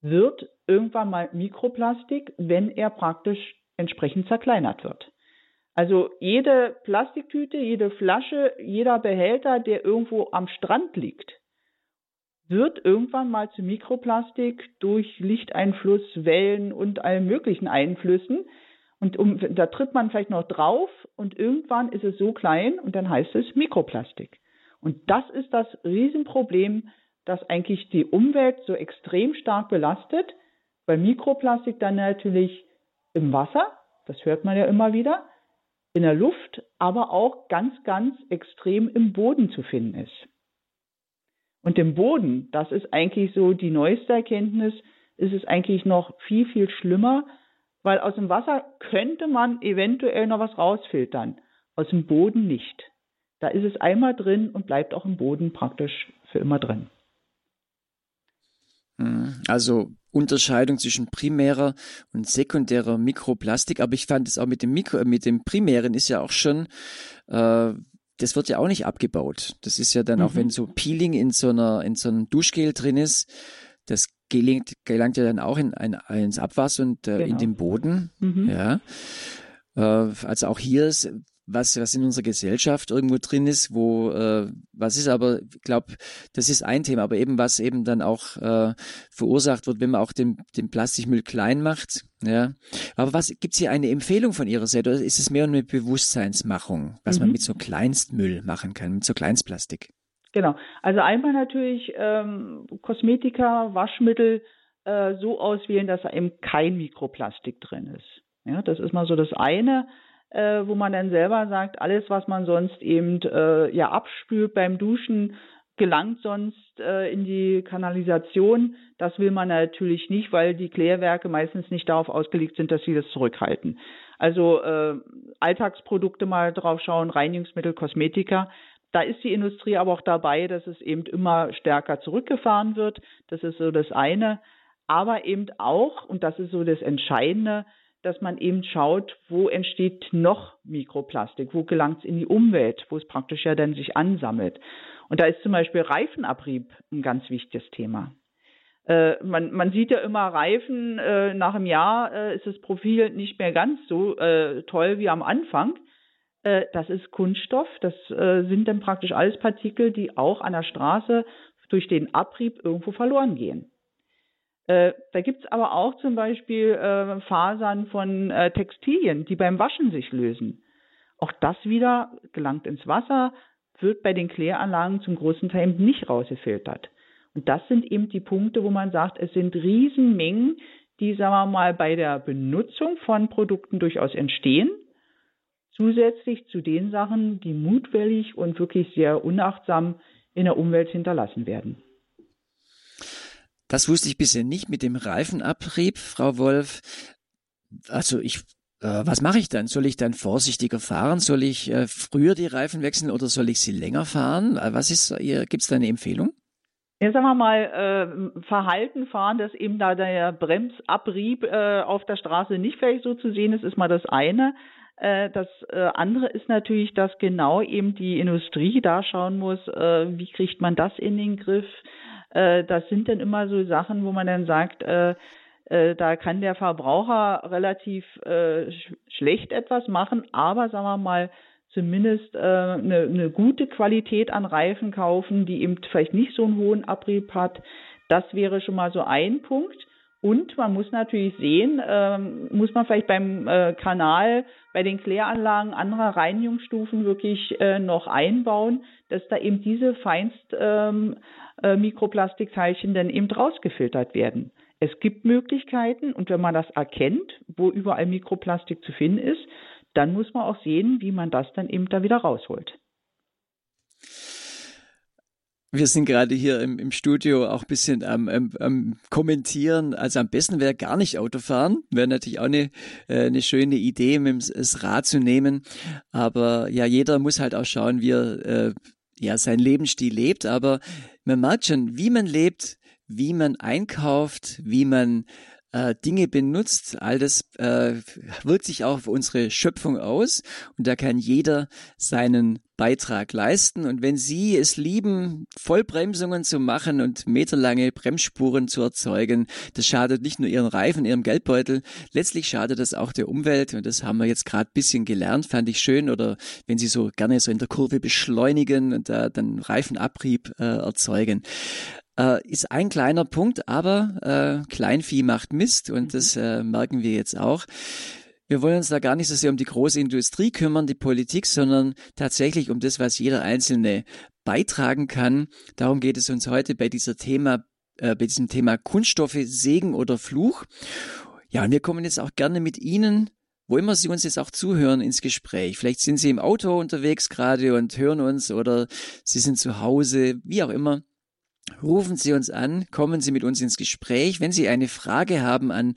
wird irgendwann mal Mikroplastik, wenn er praktisch entsprechend zerkleinert wird. Also jede Plastiktüte, jede Flasche, jeder Behälter, der irgendwo am Strand liegt, wird irgendwann mal zu Mikroplastik durch Lichteinfluss, Wellen und allen möglichen Einflüssen. Und um, da tritt man vielleicht noch drauf und irgendwann ist es so klein und dann heißt es Mikroplastik. Und das ist das Riesenproblem, das eigentlich die Umwelt so extrem stark belastet, weil Mikroplastik dann natürlich im Wasser, das hört man ja immer wieder, in der Luft, aber auch ganz, ganz extrem im Boden zu finden ist. Und im Boden, das ist eigentlich so die neueste Erkenntnis, ist es eigentlich noch viel, viel schlimmer, weil aus dem Wasser könnte man eventuell noch was rausfiltern, aus dem Boden nicht. Da ist es einmal drin und bleibt auch im Boden praktisch für immer drin. Hm, also Unterscheidung zwischen primärer und sekundärer Mikroplastik. Aber ich fand es auch mit dem Mikro, mit dem primären ist ja auch schon, äh, das wird ja auch nicht abgebaut. Das ist ja dann mhm. auch, wenn so Peeling in so einer, in so einem Duschgel drin ist, das gelingt, gelangt ja dann auch in, in, ins Abwasser und äh, genau. in den Boden. Mhm. Ja. Äh, also auch hier ist was, was in unserer Gesellschaft irgendwo drin ist, wo, äh, was ist aber, ich glaube, das ist ein Thema, aber eben was eben dann auch äh, verursacht wird, wenn man auch den, den Plastikmüll klein macht. Ja. Aber was gibt's hier eine Empfehlung von Ihrer Seite oder ist es mehr eine Bewusstseinsmachung, was mhm. man mit so Kleinstmüll machen kann, mit so Kleinstplastik? Genau. Also einmal natürlich ähm, Kosmetika, Waschmittel äh, so auswählen, dass da eben kein Mikroplastik drin ist. Ja, das ist mal so das eine äh, wo man dann selber sagt, alles, was man sonst eben äh, ja abspült beim Duschen, gelangt sonst äh, in die Kanalisation. Das will man natürlich nicht, weil die Klärwerke meistens nicht darauf ausgelegt sind, dass sie das zurückhalten. Also äh, Alltagsprodukte mal drauf schauen, Reinigungsmittel, Kosmetika. Da ist die Industrie aber auch dabei, dass es eben immer stärker zurückgefahren wird. Das ist so das eine. Aber eben auch, und das ist so das Entscheidende, dass man eben schaut, wo entsteht noch Mikroplastik, wo gelangt es in die Umwelt, wo es praktisch ja dann sich ansammelt. Und da ist zum Beispiel Reifenabrieb ein ganz wichtiges Thema. Äh, man, man, sieht ja immer Reifen, äh, nach einem Jahr äh, ist das Profil nicht mehr ganz so äh, toll wie am Anfang. Äh, das ist Kunststoff, das äh, sind dann praktisch alles Partikel, die auch an der Straße durch den Abrieb irgendwo verloren gehen. Äh, da gibt es aber auch zum Beispiel äh, Fasern von äh, Textilien, die beim Waschen sich lösen. Auch das wieder gelangt ins Wasser, wird bei den Kläranlagen zum großen Teil nicht rausgefiltert. Und das sind eben die Punkte, wo man sagt, es sind Riesenmengen, die, sagen wir mal, bei der Benutzung von Produkten durchaus entstehen. Zusätzlich zu den Sachen, die mutwillig und wirklich sehr unachtsam in der Umwelt hinterlassen werden. Das wusste ich bisher nicht mit dem Reifenabrieb, Frau Wolf. Also ich, äh, was mache ich dann? Soll ich dann vorsichtiger fahren? Soll ich äh, früher die Reifen wechseln oder soll ich sie länger fahren? Äh, was ist, gibt es da eine Empfehlung? Ja, sagen wir mal, äh, Verhalten fahren, dass eben da der Bremsabrieb äh, auf der Straße nicht vielleicht so zu sehen ist, ist mal das eine. Äh, das andere ist natürlich, dass genau eben die Industrie da schauen muss, wie kriegt man das in den Griff, äh, das sind dann immer so Sachen, wo man dann sagt, äh, äh, da kann der Verbraucher relativ äh, sch schlecht etwas machen, aber sagen wir mal, zumindest äh, eine, eine gute Qualität an Reifen kaufen, die eben vielleicht nicht so einen hohen Abrieb hat. Das wäre schon mal so ein Punkt. Und man muss natürlich sehen, ähm, muss man vielleicht beim äh, Kanal, bei den Kläranlagen anderer Reinigungsstufen wirklich äh, noch einbauen, dass da eben diese feinst ähm, äh, Mikroplastikteilchen dann eben rausgefiltert werden. Es gibt Möglichkeiten und wenn man das erkennt, wo überall Mikroplastik zu finden ist, dann muss man auch sehen, wie man das dann eben da wieder rausholt. Wir sind gerade hier im, im Studio auch ein bisschen am, am, am kommentieren. Also am besten wäre gar nicht Autofahren. Wäre natürlich auch eine, äh, eine schöne Idee, mit das Rad zu nehmen. Aber ja, jeder muss halt auch schauen, wie er äh, ja seinen Lebensstil lebt. Aber man merkt schon, wie man lebt, wie man einkauft, wie man äh, Dinge benutzt, all das äh, wirkt sich auch auf unsere Schöpfung aus und da kann jeder seinen Beitrag leisten. Und wenn Sie es lieben, Vollbremsungen zu machen und meterlange Bremsspuren zu erzeugen, das schadet nicht nur Ihren Reifen, Ihrem Geldbeutel, letztlich schadet das auch der Umwelt. Und das haben wir jetzt gerade bisschen gelernt, fand ich schön. Oder wenn Sie so gerne so in der Kurve beschleunigen und da dann Reifenabrieb äh, erzeugen. Äh, ist ein kleiner Punkt, aber äh, Kleinvieh macht Mist und mhm. das äh, merken wir jetzt auch. Wir wollen uns da gar nicht so sehr um die große Industrie kümmern, die Politik, sondern tatsächlich um das, was jeder Einzelne beitragen kann. Darum geht es uns heute bei dieser Thema, äh, bei diesem Thema Kunststoffe, Segen oder Fluch. Ja, und wir kommen jetzt auch gerne mit Ihnen wo immer Sie uns jetzt auch zuhören ins Gespräch. Vielleicht sind Sie im Auto unterwegs gerade und hören uns oder Sie sind zu Hause, wie auch immer. Rufen Sie uns an, kommen Sie mit uns ins Gespräch. Wenn Sie eine Frage haben an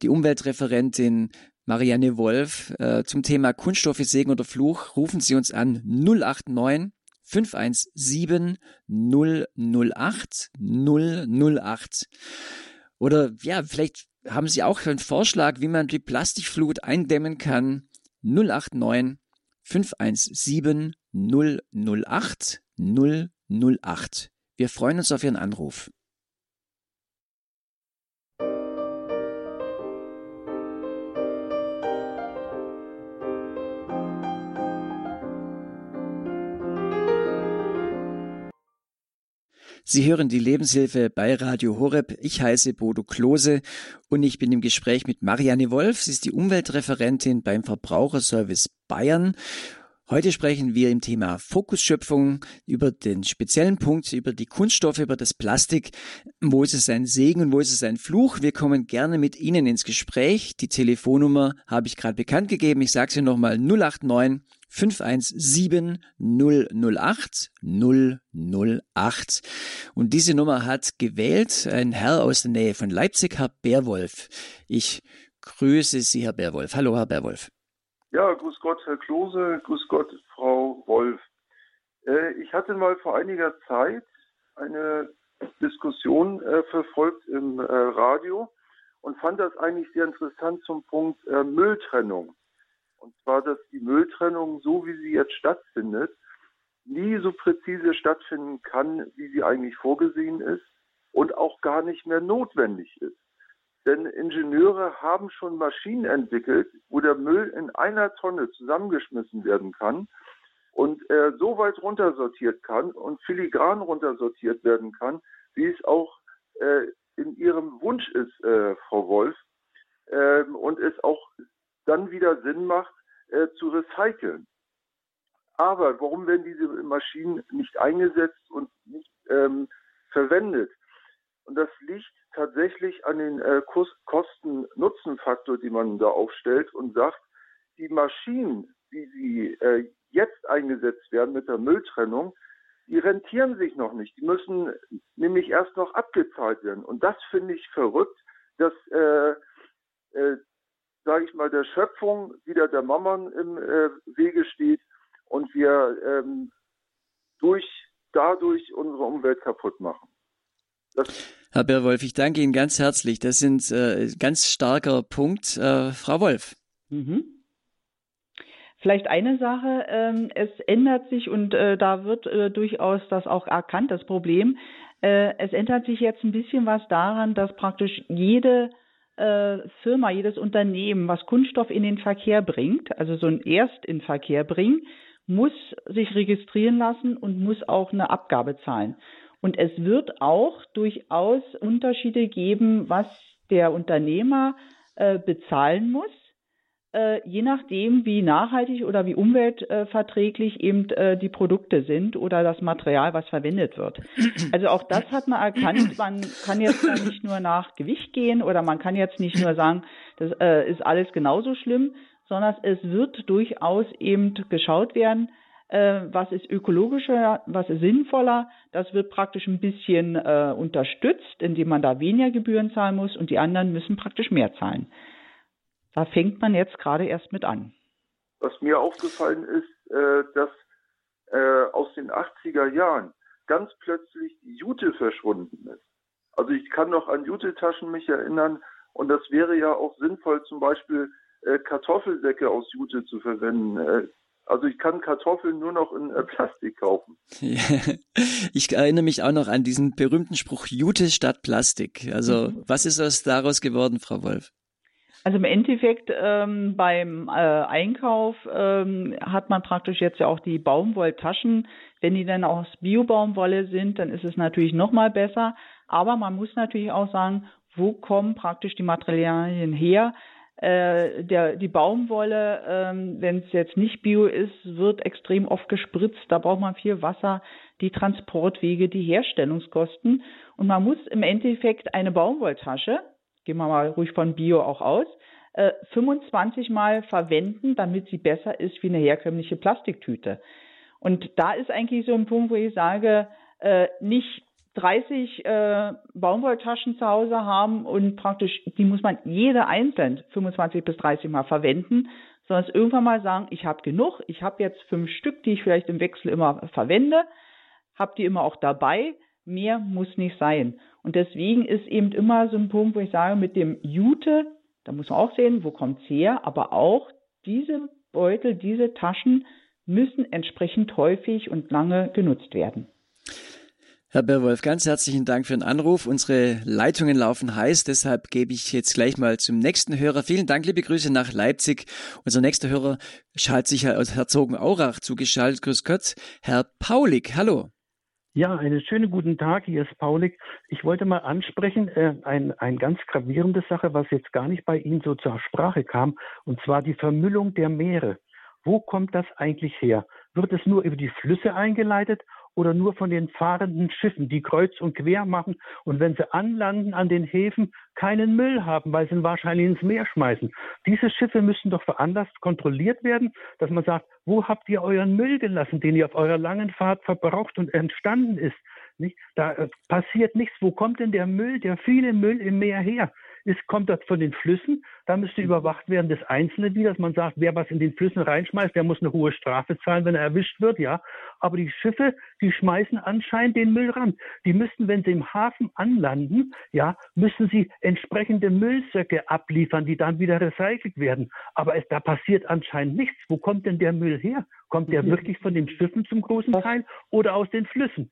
die Umweltreferentin Marianne Wolf äh, zum Thema Kunststoffe, Segen oder Fluch, rufen Sie uns an 089 517 008 008. Oder ja, vielleicht haben Sie auch einen Vorschlag, wie man die Plastikflut eindämmen kann. 089 517 008 008. Wir freuen uns auf Ihren Anruf. Sie hören die Lebenshilfe bei Radio Horeb. Ich heiße Bodo Klose und ich bin im Gespräch mit Marianne Wolf. Sie ist die Umweltreferentin beim Verbraucherservice Bayern Heute sprechen wir im Thema Fokusschöpfung über den speziellen Punkt, über die Kunststoffe, über das Plastik. Wo ist es ein Segen und wo ist es ein Fluch? Wir kommen gerne mit Ihnen ins Gespräch. Die Telefonnummer habe ich gerade bekannt gegeben. Ich sage sie nochmal 089 517 008 008. Und diese Nummer hat gewählt ein Herr aus der Nähe von Leipzig, Herr Bärwolf. Ich grüße Sie, Herr Bärwolf. Hallo, Herr Bärwolf. Ja, grüß Gott, Herr Klose, grüß Gott, Frau Wolf. Äh, ich hatte mal vor einiger Zeit eine Diskussion äh, verfolgt im äh, Radio und fand das eigentlich sehr interessant zum Punkt Mülltrennung. Und zwar, dass die Mülltrennung, so wie sie jetzt stattfindet, nie so präzise stattfinden kann, wie sie eigentlich vorgesehen ist und auch gar nicht mehr notwendig ist. Denn Ingenieure haben schon Maschinen entwickelt, wo der Müll in einer Tonne zusammengeschmissen werden kann und er so weit runtersortiert kann und filigran runtersortiert werden kann, wie es auch äh, in Ihrem Wunsch ist, äh, Frau Wolf, äh, und es auch dann wieder Sinn macht, äh, zu recyceln. Aber warum werden diese Maschinen nicht eingesetzt und nicht ähm, verwendet? Und das liegt tatsächlich an den äh, Kosten-Nutzen-Faktor, die man da aufstellt und sagt, die Maschinen, wie sie äh, jetzt eingesetzt werden mit der Mülltrennung, die rentieren sich noch nicht. Die müssen nämlich erst noch abgezahlt werden. Und das finde ich verrückt, dass, äh, äh, sage ich mal, der Schöpfung wieder der Mammon im äh, Wege steht und wir ähm, durch dadurch unsere Umwelt kaputt machen. Das Herr Berwolf, ich danke Ihnen ganz herzlich. Das sind äh, ganz starker Punkt. Äh, Frau Wolf. Mhm. Vielleicht eine Sache, ähm, es ändert sich und äh, da wird äh, durchaus das auch erkannt, das Problem. Äh, es ändert sich jetzt ein bisschen was daran, dass praktisch jede äh, Firma, jedes Unternehmen, was Kunststoff in den Verkehr bringt, also so ein Erst in Verkehr bringt, muss sich registrieren lassen und muss auch eine Abgabe zahlen. Und es wird auch durchaus Unterschiede geben, was der Unternehmer äh, bezahlen muss äh, je nachdem, wie nachhaltig oder wie umweltverträglich eben äh, die Produkte sind oder das Material, was verwendet wird. Also auch das hat man erkannt. Man kann jetzt nicht nur nach Gewicht gehen oder man kann jetzt nicht nur sagen, das äh, ist alles genauso schlimm, sondern es wird durchaus eben geschaut werden, äh, was ist ökologischer, was ist sinnvoller. Das wird praktisch ein bisschen äh, unterstützt, indem man da weniger Gebühren zahlen muss und die anderen müssen praktisch mehr zahlen. Da fängt man jetzt gerade erst mit an. Was mir aufgefallen ist, äh, dass äh, aus den 80er Jahren ganz plötzlich die Jute verschwunden ist. Also ich kann noch an Jute-Taschen mich erinnern und das wäre ja auch sinnvoll, zum Beispiel äh, Kartoffelsäcke aus Jute zu verwenden. Also ich kann Kartoffeln nur noch in äh, Plastik kaufen. ich erinnere mich auch noch an diesen berühmten Spruch Jute statt Plastik. Also mhm. was ist aus daraus geworden, Frau Wolf? Also im Endeffekt ähm, beim äh, Einkauf ähm, hat man praktisch jetzt ja auch die Baumwolltaschen. Wenn die dann aus Biobaumwolle sind, dann ist es natürlich noch mal besser. Aber man muss natürlich auch sagen, wo kommen praktisch die Materialien her? Äh, der, die Baumwolle, ähm, wenn es jetzt nicht bio ist, wird extrem oft gespritzt. Da braucht man viel Wasser, die Transportwege, die Herstellungskosten. Und man muss im Endeffekt eine Baumwolltasche gehen wir mal ruhig von Bio auch aus, äh, 25 Mal verwenden, damit sie besser ist wie eine herkömmliche Plastiktüte. Und da ist eigentlich so ein Punkt, wo ich sage, äh, nicht 30 äh, Baumwolltaschen zu Hause haben und praktisch, die muss man jede einzeln 25 bis 30 Mal verwenden, sondern irgendwann mal sagen, ich habe genug, ich habe jetzt fünf Stück, die ich vielleicht im Wechsel immer verwende, habe die immer auch dabei, mehr muss nicht sein. Und deswegen ist eben immer so ein Punkt, wo ich sage, mit dem Jute, da muss man auch sehen, wo kommt es her, aber auch diese Beutel, diese Taschen müssen entsprechend häufig und lange genutzt werden. Herr Berwolf, ganz herzlichen Dank für den Anruf. Unsere Leitungen laufen heiß, deshalb gebe ich jetzt gleich mal zum nächsten Hörer. Vielen Dank, liebe Grüße nach Leipzig. Unser nächster Hörer schaltet sich aus Herzogenaurach zugeschaltet. Grüß Gott, Herr Paulik, hallo. Ja, einen schönen guten Tag. Hier ist Paulik. Ich wollte mal ansprechen, äh, ein, ein ganz gravierende Sache, was jetzt gar nicht bei Ihnen so zur Sprache kam, und zwar die Vermüllung der Meere. Wo kommt das eigentlich her? Wird es nur über die Flüsse eingeleitet oder nur von den fahrenden Schiffen, die kreuz und quer machen und wenn sie anlanden an den Häfen, keinen Müll haben, weil sie ihn wahrscheinlich ins Meer schmeißen. Diese Schiffe müssen doch veranlasst kontrolliert werden, dass man sagt, wo habt ihr euren Müll gelassen, den ihr auf eurer langen Fahrt verbraucht und entstanden ist? Nicht? Da äh, passiert nichts. Wo kommt denn der Müll, der viele Müll im Meer her? Ist, kommt das von den Flüssen. Da müsste überwacht werden, das Einzelne wie, dass man sagt, wer was in den Flüssen reinschmeißt, der muss eine hohe Strafe zahlen, wenn er erwischt wird, ja. Aber die Schiffe, die schmeißen anscheinend den Müll ran. Die müssten, wenn sie im Hafen anlanden, ja, müssen sie entsprechende Müllsäcke abliefern, die dann wieder recycelt werden. Aber es, da passiert anscheinend nichts. Wo kommt denn der Müll her? Kommt der wirklich von den Schiffen zum großen Teil oder aus den Flüssen?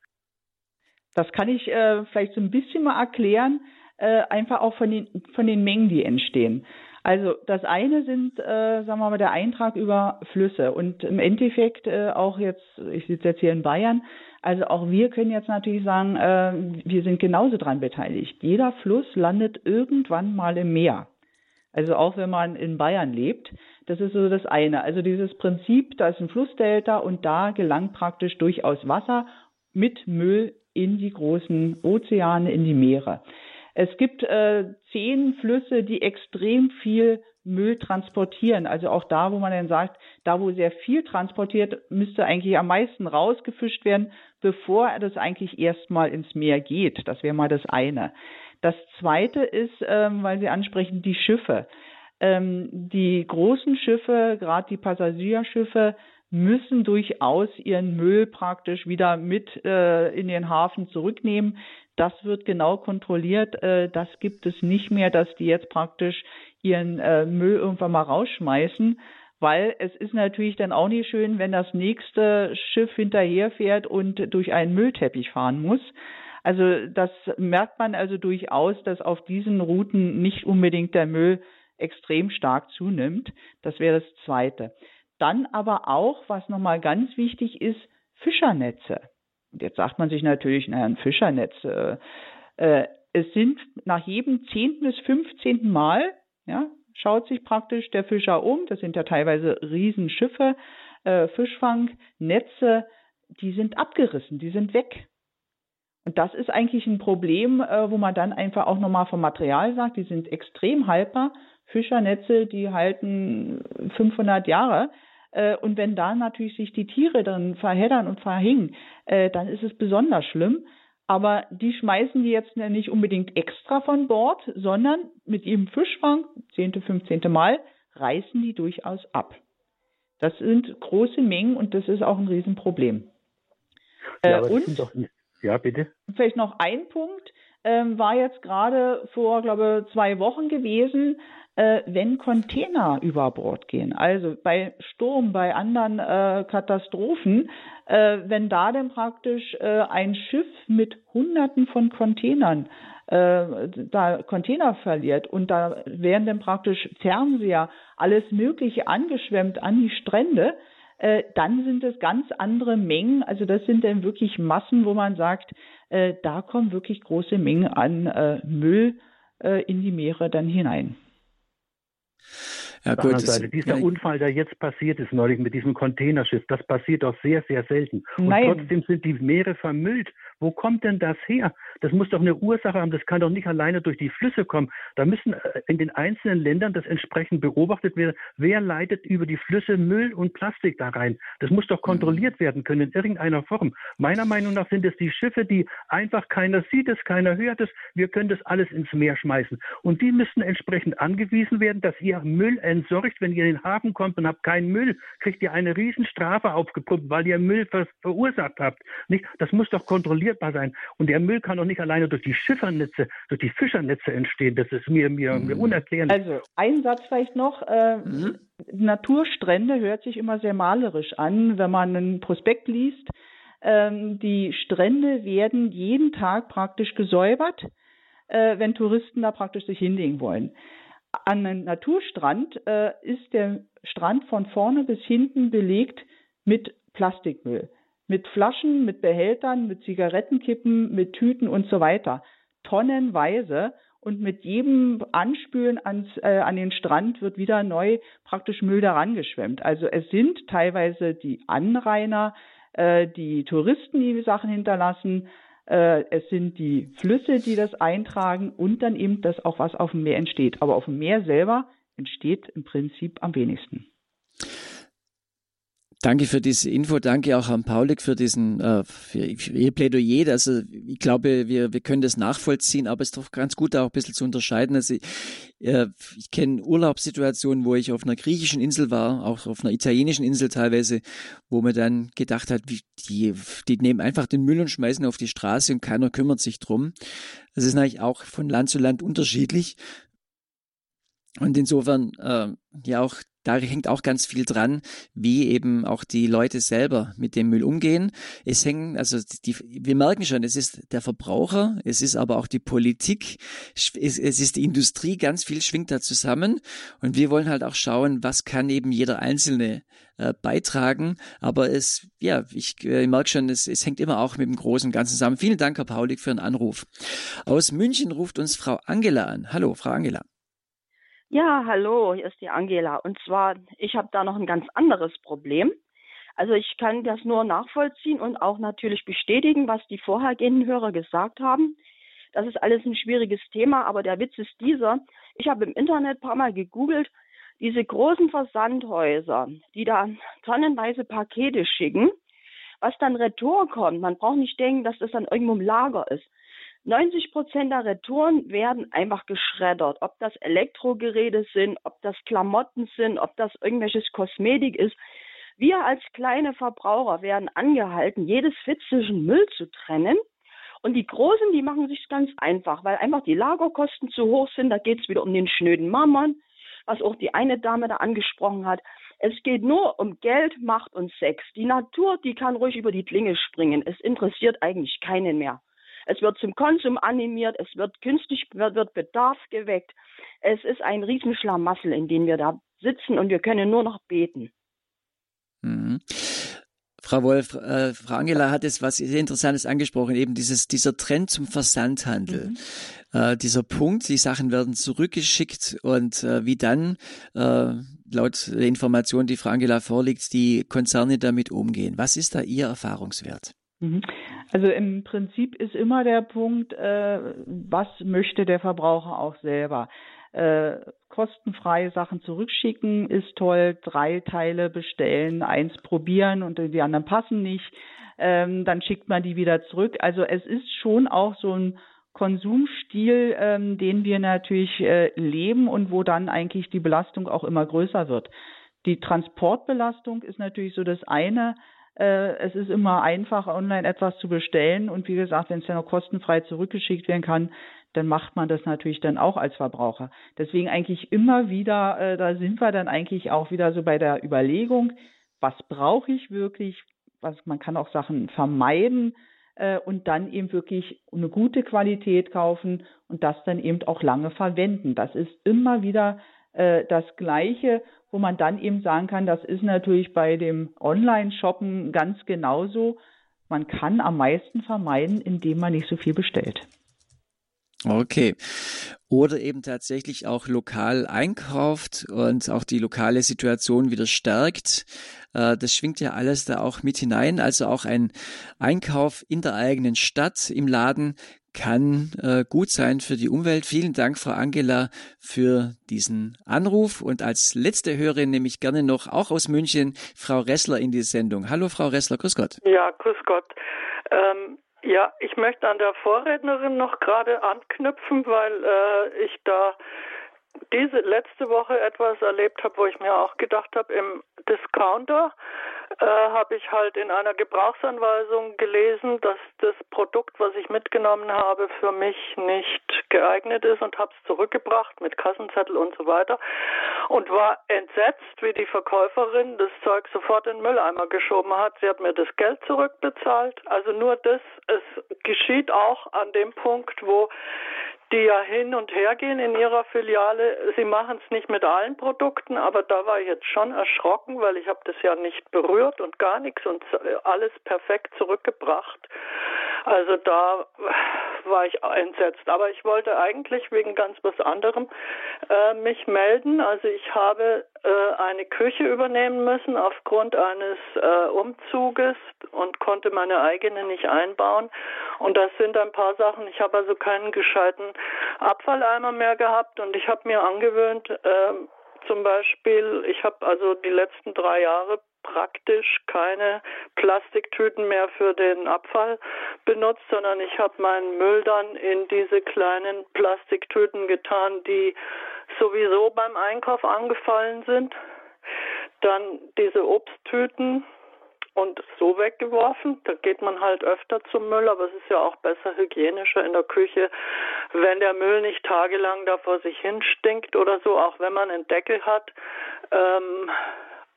Das kann ich äh, vielleicht so ein bisschen mal erklären äh, einfach auch von den, von den Mengen, die entstehen. Also das eine sind, äh, sagen wir mal, der Eintrag über Flüsse und im Endeffekt äh, auch jetzt, ich sitze jetzt hier in Bayern, also auch wir können jetzt natürlich sagen, äh, wir sind genauso dran beteiligt. Jeder Fluss landet irgendwann mal im Meer. Also auch wenn man in Bayern lebt, das ist so das eine. Also dieses Prinzip, da ist ein Flussdelta und da gelangt praktisch durchaus Wasser mit Müll in die großen Ozeane, in die Meere. Es gibt äh, zehn Flüsse, die extrem viel Müll transportieren. Also auch da, wo man dann sagt, da wo sehr viel transportiert, müsste eigentlich am meisten rausgefischt werden, bevor das eigentlich erstmal ins Meer geht. Das wäre mal das eine. Das zweite ist, ähm, weil Sie ansprechen, die Schiffe. Ähm, die großen Schiffe, gerade die Passagierschiffe, müssen durchaus ihren Müll praktisch wieder mit äh, in den Hafen zurücknehmen. Das wird genau kontrolliert. Äh, das gibt es nicht mehr, dass die jetzt praktisch ihren äh, Müll irgendwann mal rausschmeißen, weil es ist natürlich dann auch nicht schön, wenn das nächste Schiff hinterherfährt und durch einen Müllteppich fahren muss. Also das merkt man also durchaus, dass auf diesen Routen nicht unbedingt der Müll extrem stark zunimmt. Das wäre das Zweite. Dann aber auch, was nochmal ganz wichtig ist, Fischernetze. Jetzt sagt man sich natürlich, naja, ein Fischernetz. Äh, äh, es sind nach jedem zehnten bis fünfzehnten Mal, ja, schaut sich praktisch der Fischer um. Das sind ja teilweise Riesenschiffe, äh, Fischfangnetze, die sind abgerissen, die sind weg. Und das ist eigentlich ein Problem, äh, wo man dann einfach auch nochmal vom Material sagt, die sind extrem haltbar. Fischernetze, die halten 500 Jahre. Äh, und wenn da natürlich sich die Tiere dann verheddern und verhingen, äh, dann ist es besonders schlimm. Aber die schmeißen die jetzt nicht unbedingt extra von Bord, sondern mit ihrem Fischfang, zehnte, fünfzehnte Mal, reißen die durchaus ab. Das sind große Mengen und das ist auch ein Riesenproblem. Ja, äh, und doch, ja, bitte. Vielleicht noch ein Punkt, ähm, war jetzt gerade vor, glaube zwei Wochen gewesen, äh, wenn Container über Bord gehen. Also bei Sturm, bei anderen äh, Katastrophen, äh, wenn da denn praktisch äh, ein Schiff mit Hunderten von Containern äh, da Container verliert und da werden dann praktisch Fernseher, alles Mögliche angeschwemmt an die Strände, äh, dann sind es ganz andere Mengen. Also das sind dann wirklich Massen, wo man sagt, äh, da kommen wirklich große Mengen an äh, Müll äh, in die Meere dann hinein. Ja, gut, der Seite, dieser ja, Unfall, der jetzt passiert ist, neulich mit diesem Containerschiff, das passiert doch sehr, sehr selten. Und Nein. trotzdem sind die Meere vermüllt. Wo kommt denn das her? Das muss doch eine Ursache haben. Das kann doch nicht alleine durch die Flüsse kommen. Da müssen äh, in den einzelnen Ländern das entsprechend beobachtet werden. Wer leitet über die Flüsse Müll und Plastik da rein? Das muss doch kontrolliert werden können in irgendeiner Form. Meiner Meinung nach sind es die Schiffe, die einfach keiner sieht es, keiner hört es. Wir können das alles ins Meer schmeißen. Und die müssen entsprechend angewiesen werden, dass ihr Müll entsorgt. Wenn ihr in den Hafen kommt und habt keinen Müll, kriegt ihr eine Riesenstrafe aufgepumpt, weil ihr Müll ver verursacht habt. Nicht? Das muss doch kontrollierbar sein. Und der Müll kann doch nicht alleine durch die Schiffernetze, durch die Fischernetze entstehen. Das ist mir, mir, mhm. mir unerklärlich. Also ein Satz vielleicht noch. Äh, mhm. Naturstrände hört sich immer sehr malerisch an, wenn man einen Prospekt liest. Ähm, die Strände werden jeden Tag praktisch gesäubert, äh, wenn Touristen da praktisch sich hinlegen wollen an einem Naturstrand äh, ist der Strand von vorne bis hinten belegt mit Plastikmüll. Mit Flaschen, mit Behältern, mit Zigarettenkippen, mit Tüten und so weiter. Tonnenweise. Und mit jedem Anspülen ans, äh, an den Strand wird wieder neu praktisch Müll daran geschwemmt. Also es sind teilweise die Anrainer, äh, die Touristen, die, die Sachen hinterlassen, äh, es sind die Flüsse, die das eintragen und dann eben das auch, was auf dem Meer entsteht. Aber auf dem Meer selber entsteht im Prinzip am wenigsten. Danke für diese Info, danke auch Herrn Paulik für diesen äh, für, Ihr Plädoyer. Also ich glaube, wir, wir können das nachvollziehen, aber es ist doch ganz gut, auch ein bisschen zu unterscheiden. Also äh, ich kenne Urlaubssituationen, wo ich auf einer griechischen Insel war, auch auf einer italienischen Insel teilweise, wo man dann gedacht hat, wie, die, die nehmen einfach den Müll und schmeißen auf die Straße und keiner kümmert sich drum. Das ist natürlich auch von Land zu Land unterschiedlich. Und insofern äh, ja auch da hängt auch ganz viel dran, wie eben auch die Leute selber mit dem Müll umgehen. Es hängen, also die, wir merken schon, es ist der Verbraucher, es ist aber auch die Politik, es, es ist die Industrie, ganz viel schwingt da zusammen. Und wir wollen halt auch schauen, was kann eben jeder Einzelne äh, beitragen. Aber es, ja, ich, äh, merke schon, es, es hängt immer auch mit dem Großen und Ganzen zusammen. Vielen Dank, Herr Paulik, für den Anruf. Aus München ruft uns Frau Angela an. Hallo, Frau Angela. Ja, hallo, hier ist die Angela. Und zwar, ich habe da noch ein ganz anderes Problem. Also ich kann das nur nachvollziehen und auch natürlich bestätigen, was die vorhergehenden Hörer gesagt haben. Das ist alles ein schwieriges Thema, aber der Witz ist dieser. Ich habe im Internet ein paar Mal gegoogelt, diese großen Versandhäuser, die da tonnenweise Pakete schicken, was dann retour kommt. Man braucht nicht denken, dass das dann irgendwo im Lager ist. 90 Prozent der Retouren werden einfach geschreddert. Ob das Elektrogeräte sind, ob das Klamotten sind, ob das irgendwelches Kosmetik ist. Wir als kleine Verbraucher werden angehalten, jedes fitzischen Müll zu trennen. Und die Großen, die machen sich ganz einfach, weil einfach die Lagerkosten zu hoch sind. Da geht es wieder um den schnöden Mammon, was auch die eine Dame da angesprochen hat. Es geht nur um Geld, Macht und Sex. Die Natur, die kann ruhig über die Klinge springen. Es interessiert eigentlich keinen mehr. Es wird zum Konsum animiert, es wird künstlich, wird Bedarf geweckt. Es ist ein Riesenschlamassel, in dem wir da sitzen und wir können nur noch beten. Mhm. Frau Wolf, äh, Frau Angela hat es was sehr Interessantes angesprochen, eben dieses, dieser Trend zum Versandhandel. Mhm. Äh, dieser Punkt, die Sachen werden zurückgeschickt und äh, wie dann, äh, laut der Information, die Frau Angela vorliegt, die Konzerne damit umgehen. Was ist da Ihr Erfahrungswert? Mhm. Also im Prinzip ist immer der Punkt, äh, was möchte der Verbraucher auch selber. Äh, kostenfrei Sachen zurückschicken ist toll, drei Teile bestellen, eins probieren und die anderen passen nicht, ähm, dann schickt man die wieder zurück. Also es ist schon auch so ein Konsumstil, ähm, den wir natürlich äh, leben und wo dann eigentlich die Belastung auch immer größer wird. Die Transportbelastung ist natürlich so das eine, es ist immer einfach, online etwas zu bestellen. Und wie gesagt, wenn es dann noch kostenfrei zurückgeschickt werden kann, dann macht man das natürlich dann auch als Verbraucher. Deswegen eigentlich immer wieder, äh, da sind wir dann eigentlich auch wieder so bei der Überlegung, was brauche ich wirklich? Was, man kann auch Sachen vermeiden äh, und dann eben wirklich eine gute Qualität kaufen und das dann eben auch lange verwenden. Das ist immer wieder äh, das Gleiche wo man dann eben sagen kann, das ist natürlich bei dem Online-Shoppen ganz genauso. Man kann am meisten vermeiden, indem man nicht so viel bestellt. Okay. Oder eben tatsächlich auch lokal einkauft und auch die lokale Situation wieder stärkt. Äh, das schwingt ja alles da auch mit hinein. Also auch ein Einkauf in der eigenen Stadt im Laden kann äh, gut sein für die Umwelt. Vielen Dank, Frau Angela, für diesen Anruf. Und als letzte Hörerin nehme ich gerne noch auch aus München Frau Ressler in die Sendung. Hallo, Frau Ressler, grüß Gott. Ja, grüß Gott. Ähm, ja, ich möchte an der Vorrednerin noch gerade anknüpfen, weil äh, ich da diese letzte Woche etwas erlebt habe, wo ich mir auch gedacht habe, im Discounter äh, habe ich halt in einer Gebrauchsanweisung gelesen, dass das Produkt, was ich mitgenommen habe, für mich nicht geeignet ist und habe es zurückgebracht mit Kassenzettel und so weiter und war entsetzt, wie die Verkäuferin das Zeug sofort in den Mülleimer geschoben hat. Sie hat mir das Geld zurückbezahlt. Also nur das, es geschieht auch an dem Punkt, wo die ja hin und her gehen in ihrer Filiale. Sie machen es nicht mit allen Produkten, aber da war ich jetzt schon erschrocken, weil ich habe das ja nicht berührt und gar nichts und alles perfekt zurückgebracht. Also da war ich entsetzt. Aber ich wollte eigentlich wegen ganz was anderem äh, mich melden. Also ich habe äh, eine Küche übernehmen müssen aufgrund eines äh, Umzuges und konnte meine eigene nicht einbauen. Und das sind ein paar Sachen. Ich habe also keinen gescheiten Abfalleimer mehr gehabt und ich habe mir angewöhnt, äh, zum Beispiel, ich habe also die letzten drei Jahre praktisch keine Plastiktüten mehr für den Abfall benutzt, sondern ich habe meinen Müll dann in diese kleinen Plastiktüten getan, die sowieso beim Einkauf angefallen sind. Dann diese Obsttüten und so weggeworfen. Da geht man halt öfter zum Müll, aber es ist ja auch besser hygienischer in der Küche, wenn der Müll nicht tagelang da vor sich hin stinkt oder so, auch wenn man einen Deckel hat. Ähm,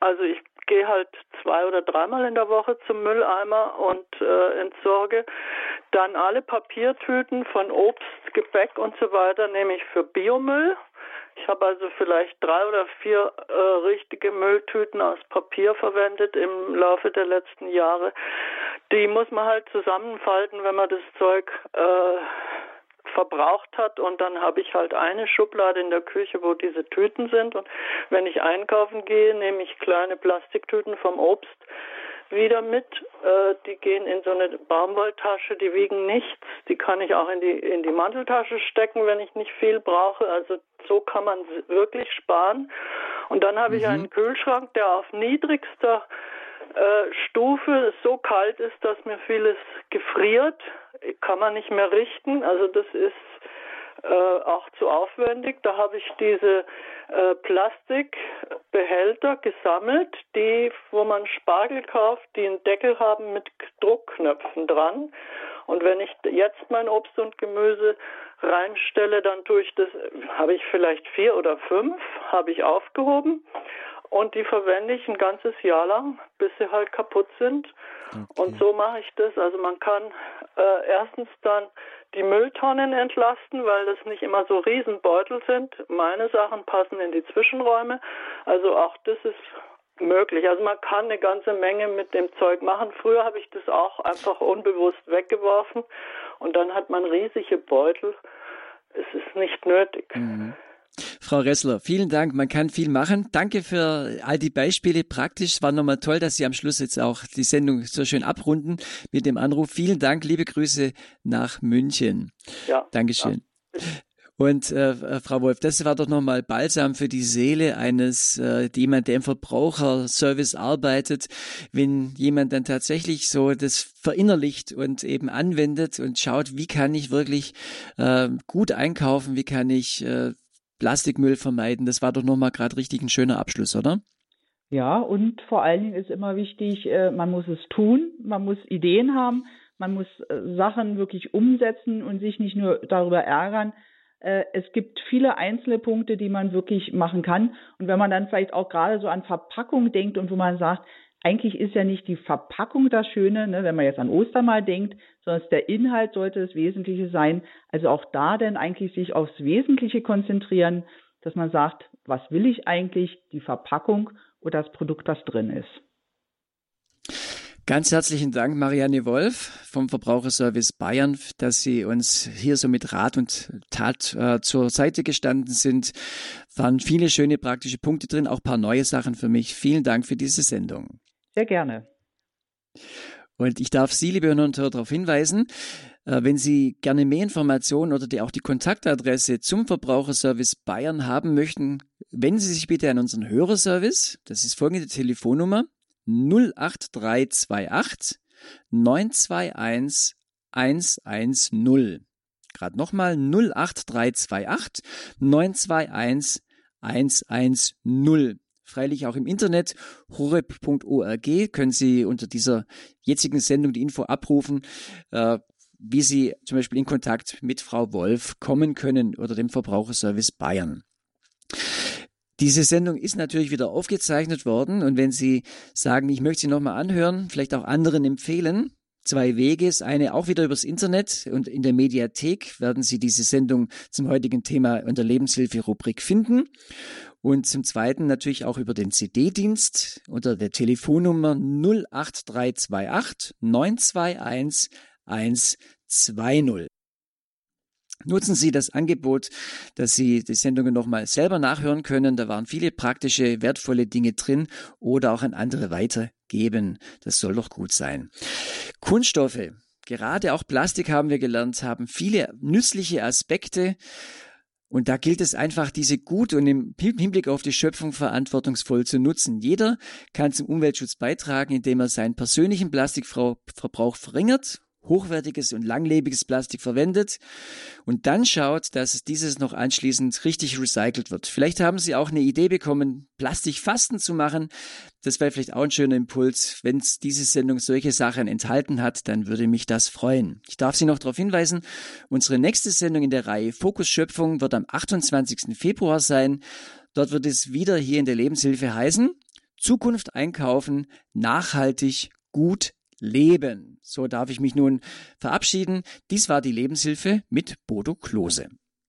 also ich gehe halt zwei oder dreimal in der Woche zum Mülleimer und äh, entsorge. Dann alle Papiertüten von Obst, Gebäck und so weiter nehme ich für Biomüll. Ich habe also vielleicht drei oder vier äh, richtige Mülltüten aus Papier verwendet im Laufe der letzten Jahre. Die muss man halt zusammenfalten, wenn man das Zeug äh, verbraucht hat und dann habe ich halt eine Schublade in der Küche, wo diese Tüten sind und wenn ich einkaufen gehe, nehme ich kleine Plastiktüten vom Obst wieder mit. Äh, die gehen in so eine Baumwolltasche, die wiegen nichts. Die kann ich auch in die in die Manteltasche stecken, wenn ich nicht viel brauche. Also so kann man wirklich sparen. Und dann habe mhm. ich einen Kühlschrank, der auf niedrigster äh, Stufe so kalt ist, dass mir vieles gefriert kann man nicht mehr richten. Also das ist äh, auch zu aufwendig. Da habe ich diese äh, Plastikbehälter gesammelt, die, wo man Spargel kauft, die einen Deckel haben mit Druckknöpfen dran. Und wenn ich jetzt mein Obst und Gemüse reinstelle, dann tue ich das, habe ich vielleicht vier oder fünf, habe ich aufgehoben und die verwende ich ein ganzes Jahr lang, bis sie halt kaputt sind. Okay. Und so mache ich das. Also man kann äh, erstens dann die Mülltonnen entlasten, weil das nicht immer so Riesenbeutel sind. Meine Sachen passen in die Zwischenräume. Also auch das ist möglich. Also man kann eine ganze Menge mit dem Zeug machen. Früher habe ich das auch einfach unbewusst weggeworfen und dann hat man riesige Beutel. Es ist nicht nötig. Mhm. Frau Ressler, vielen Dank. Man kann viel machen. Danke für all die Beispiele. Praktisch Es war nochmal toll, dass Sie am Schluss jetzt auch die Sendung so schön abrunden mit dem Anruf. Vielen Dank. Liebe Grüße nach München. Ja. Dankeschön. Ja. Und äh, äh, Frau Wolf, das war doch nochmal Balsam für die Seele eines äh, jemand, der im Verbraucherservice arbeitet, wenn jemand dann tatsächlich so das verinnerlicht und eben anwendet und schaut, wie kann ich wirklich äh, gut einkaufen, wie kann ich äh, Plastikmüll vermeiden. Das war doch nochmal gerade richtig ein schöner Abschluss, oder? Ja, und vor allen Dingen ist immer wichtig, äh, man muss es tun, man muss Ideen haben, man muss äh, Sachen wirklich umsetzen und sich nicht nur darüber ärgern. Äh, es gibt viele einzelne Punkte, die man wirklich machen kann. Und wenn man dann vielleicht auch gerade so an Verpackung denkt und wo man sagt, eigentlich ist ja nicht die Verpackung das Schöne, ne, wenn man jetzt an Ostern mal denkt, sondern der Inhalt sollte das Wesentliche sein. Also auch da denn eigentlich sich aufs Wesentliche konzentrieren, dass man sagt, was will ich eigentlich, die Verpackung oder das Produkt, das drin ist. Ganz herzlichen Dank, Marianne Wolf vom Verbraucherservice Bayern, dass Sie uns hier so mit Rat und Tat äh, zur Seite gestanden sind. Waren viele schöne praktische Punkte drin, auch ein paar neue Sachen für mich. Vielen Dank für diese Sendung. Sehr gerne. Und ich darf Sie, liebe Hörer und Hörer, darauf hinweisen, äh, wenn Sie gerne mehr Informationen oder die, auch die Kontaktadresse zum Verbraucherservice Bayern haben möchten, wenden Sie sich bitte an unseren Hörerservice. Das ist folgende Telefonnummer 08328 921 110. Gerade nochmal 08328 921 110 freilich auch im Internet. horeb.org können Sie unter dieser jetzigen Sendung die Info abrufen, äh, wie Sie zum Beispiel in Kontakt mit Frau Wolf kommen können oder dem Verbraucherservice Bayern. Diese Sendung ist natürlich wieder aufgezeichnet worden und wenn Sie sagen, ich möchte sie nochmal anhören, vielleicht auch anderen empfehlen, zwei Wege. Das eine auch wieder übers Internet und in der Mediathek werden Sie diese Sendung zum heutigen Thema unter Lebenshilfe-Rubrik finden. Und zum Zweiten natürlich auch über den CD-Dienst unter der Telefonnummer 08328 921 120. Nutzen Sie das Angebot, dass Sie die Sendungen nochmal selber nachhören können. Da waren viele praktische, wertvolle Dinge drin oder auch an andere weitergeben. Das soll doch gut sein. Kunststoffe, gerade auch Plastik haben wir gelernt, haben viele nützliche Aspekte. Und da gilt es einfach, diese gut und im Hinblick auf die Schöpfung verantwortungsvoll zu nutzen. Jeder kann zum Umweltschutz beitragen, indem er seinen persönlichen Plastikverbrauch verringert hochwertiges und langlebiges Plastik verwendet und dann schaut, dass dieses noch anschließend richtig recycelt wird. Vielleicht haben Sie auch eine Idee bekommen, Plastikfasten zu machen. Das wäre vielleicht auch ein schöner Impuls. Wenn diese Sendung solche Sachen enthalten hat, dann würde mich das freuen. Ich darf Sie noch darauf hinweisen, unsere nächste Sendung in der Reihe Fokus Schöpfung wird am 28. Februar sein. Dort wird es wieder hier in der Lebenshilfe heißen, Zukunft einkaufen, nachhaltig, gut leben. So darf ich mich nun verabschieden. Dies war die Lebenshilfe mit Bodo Klose.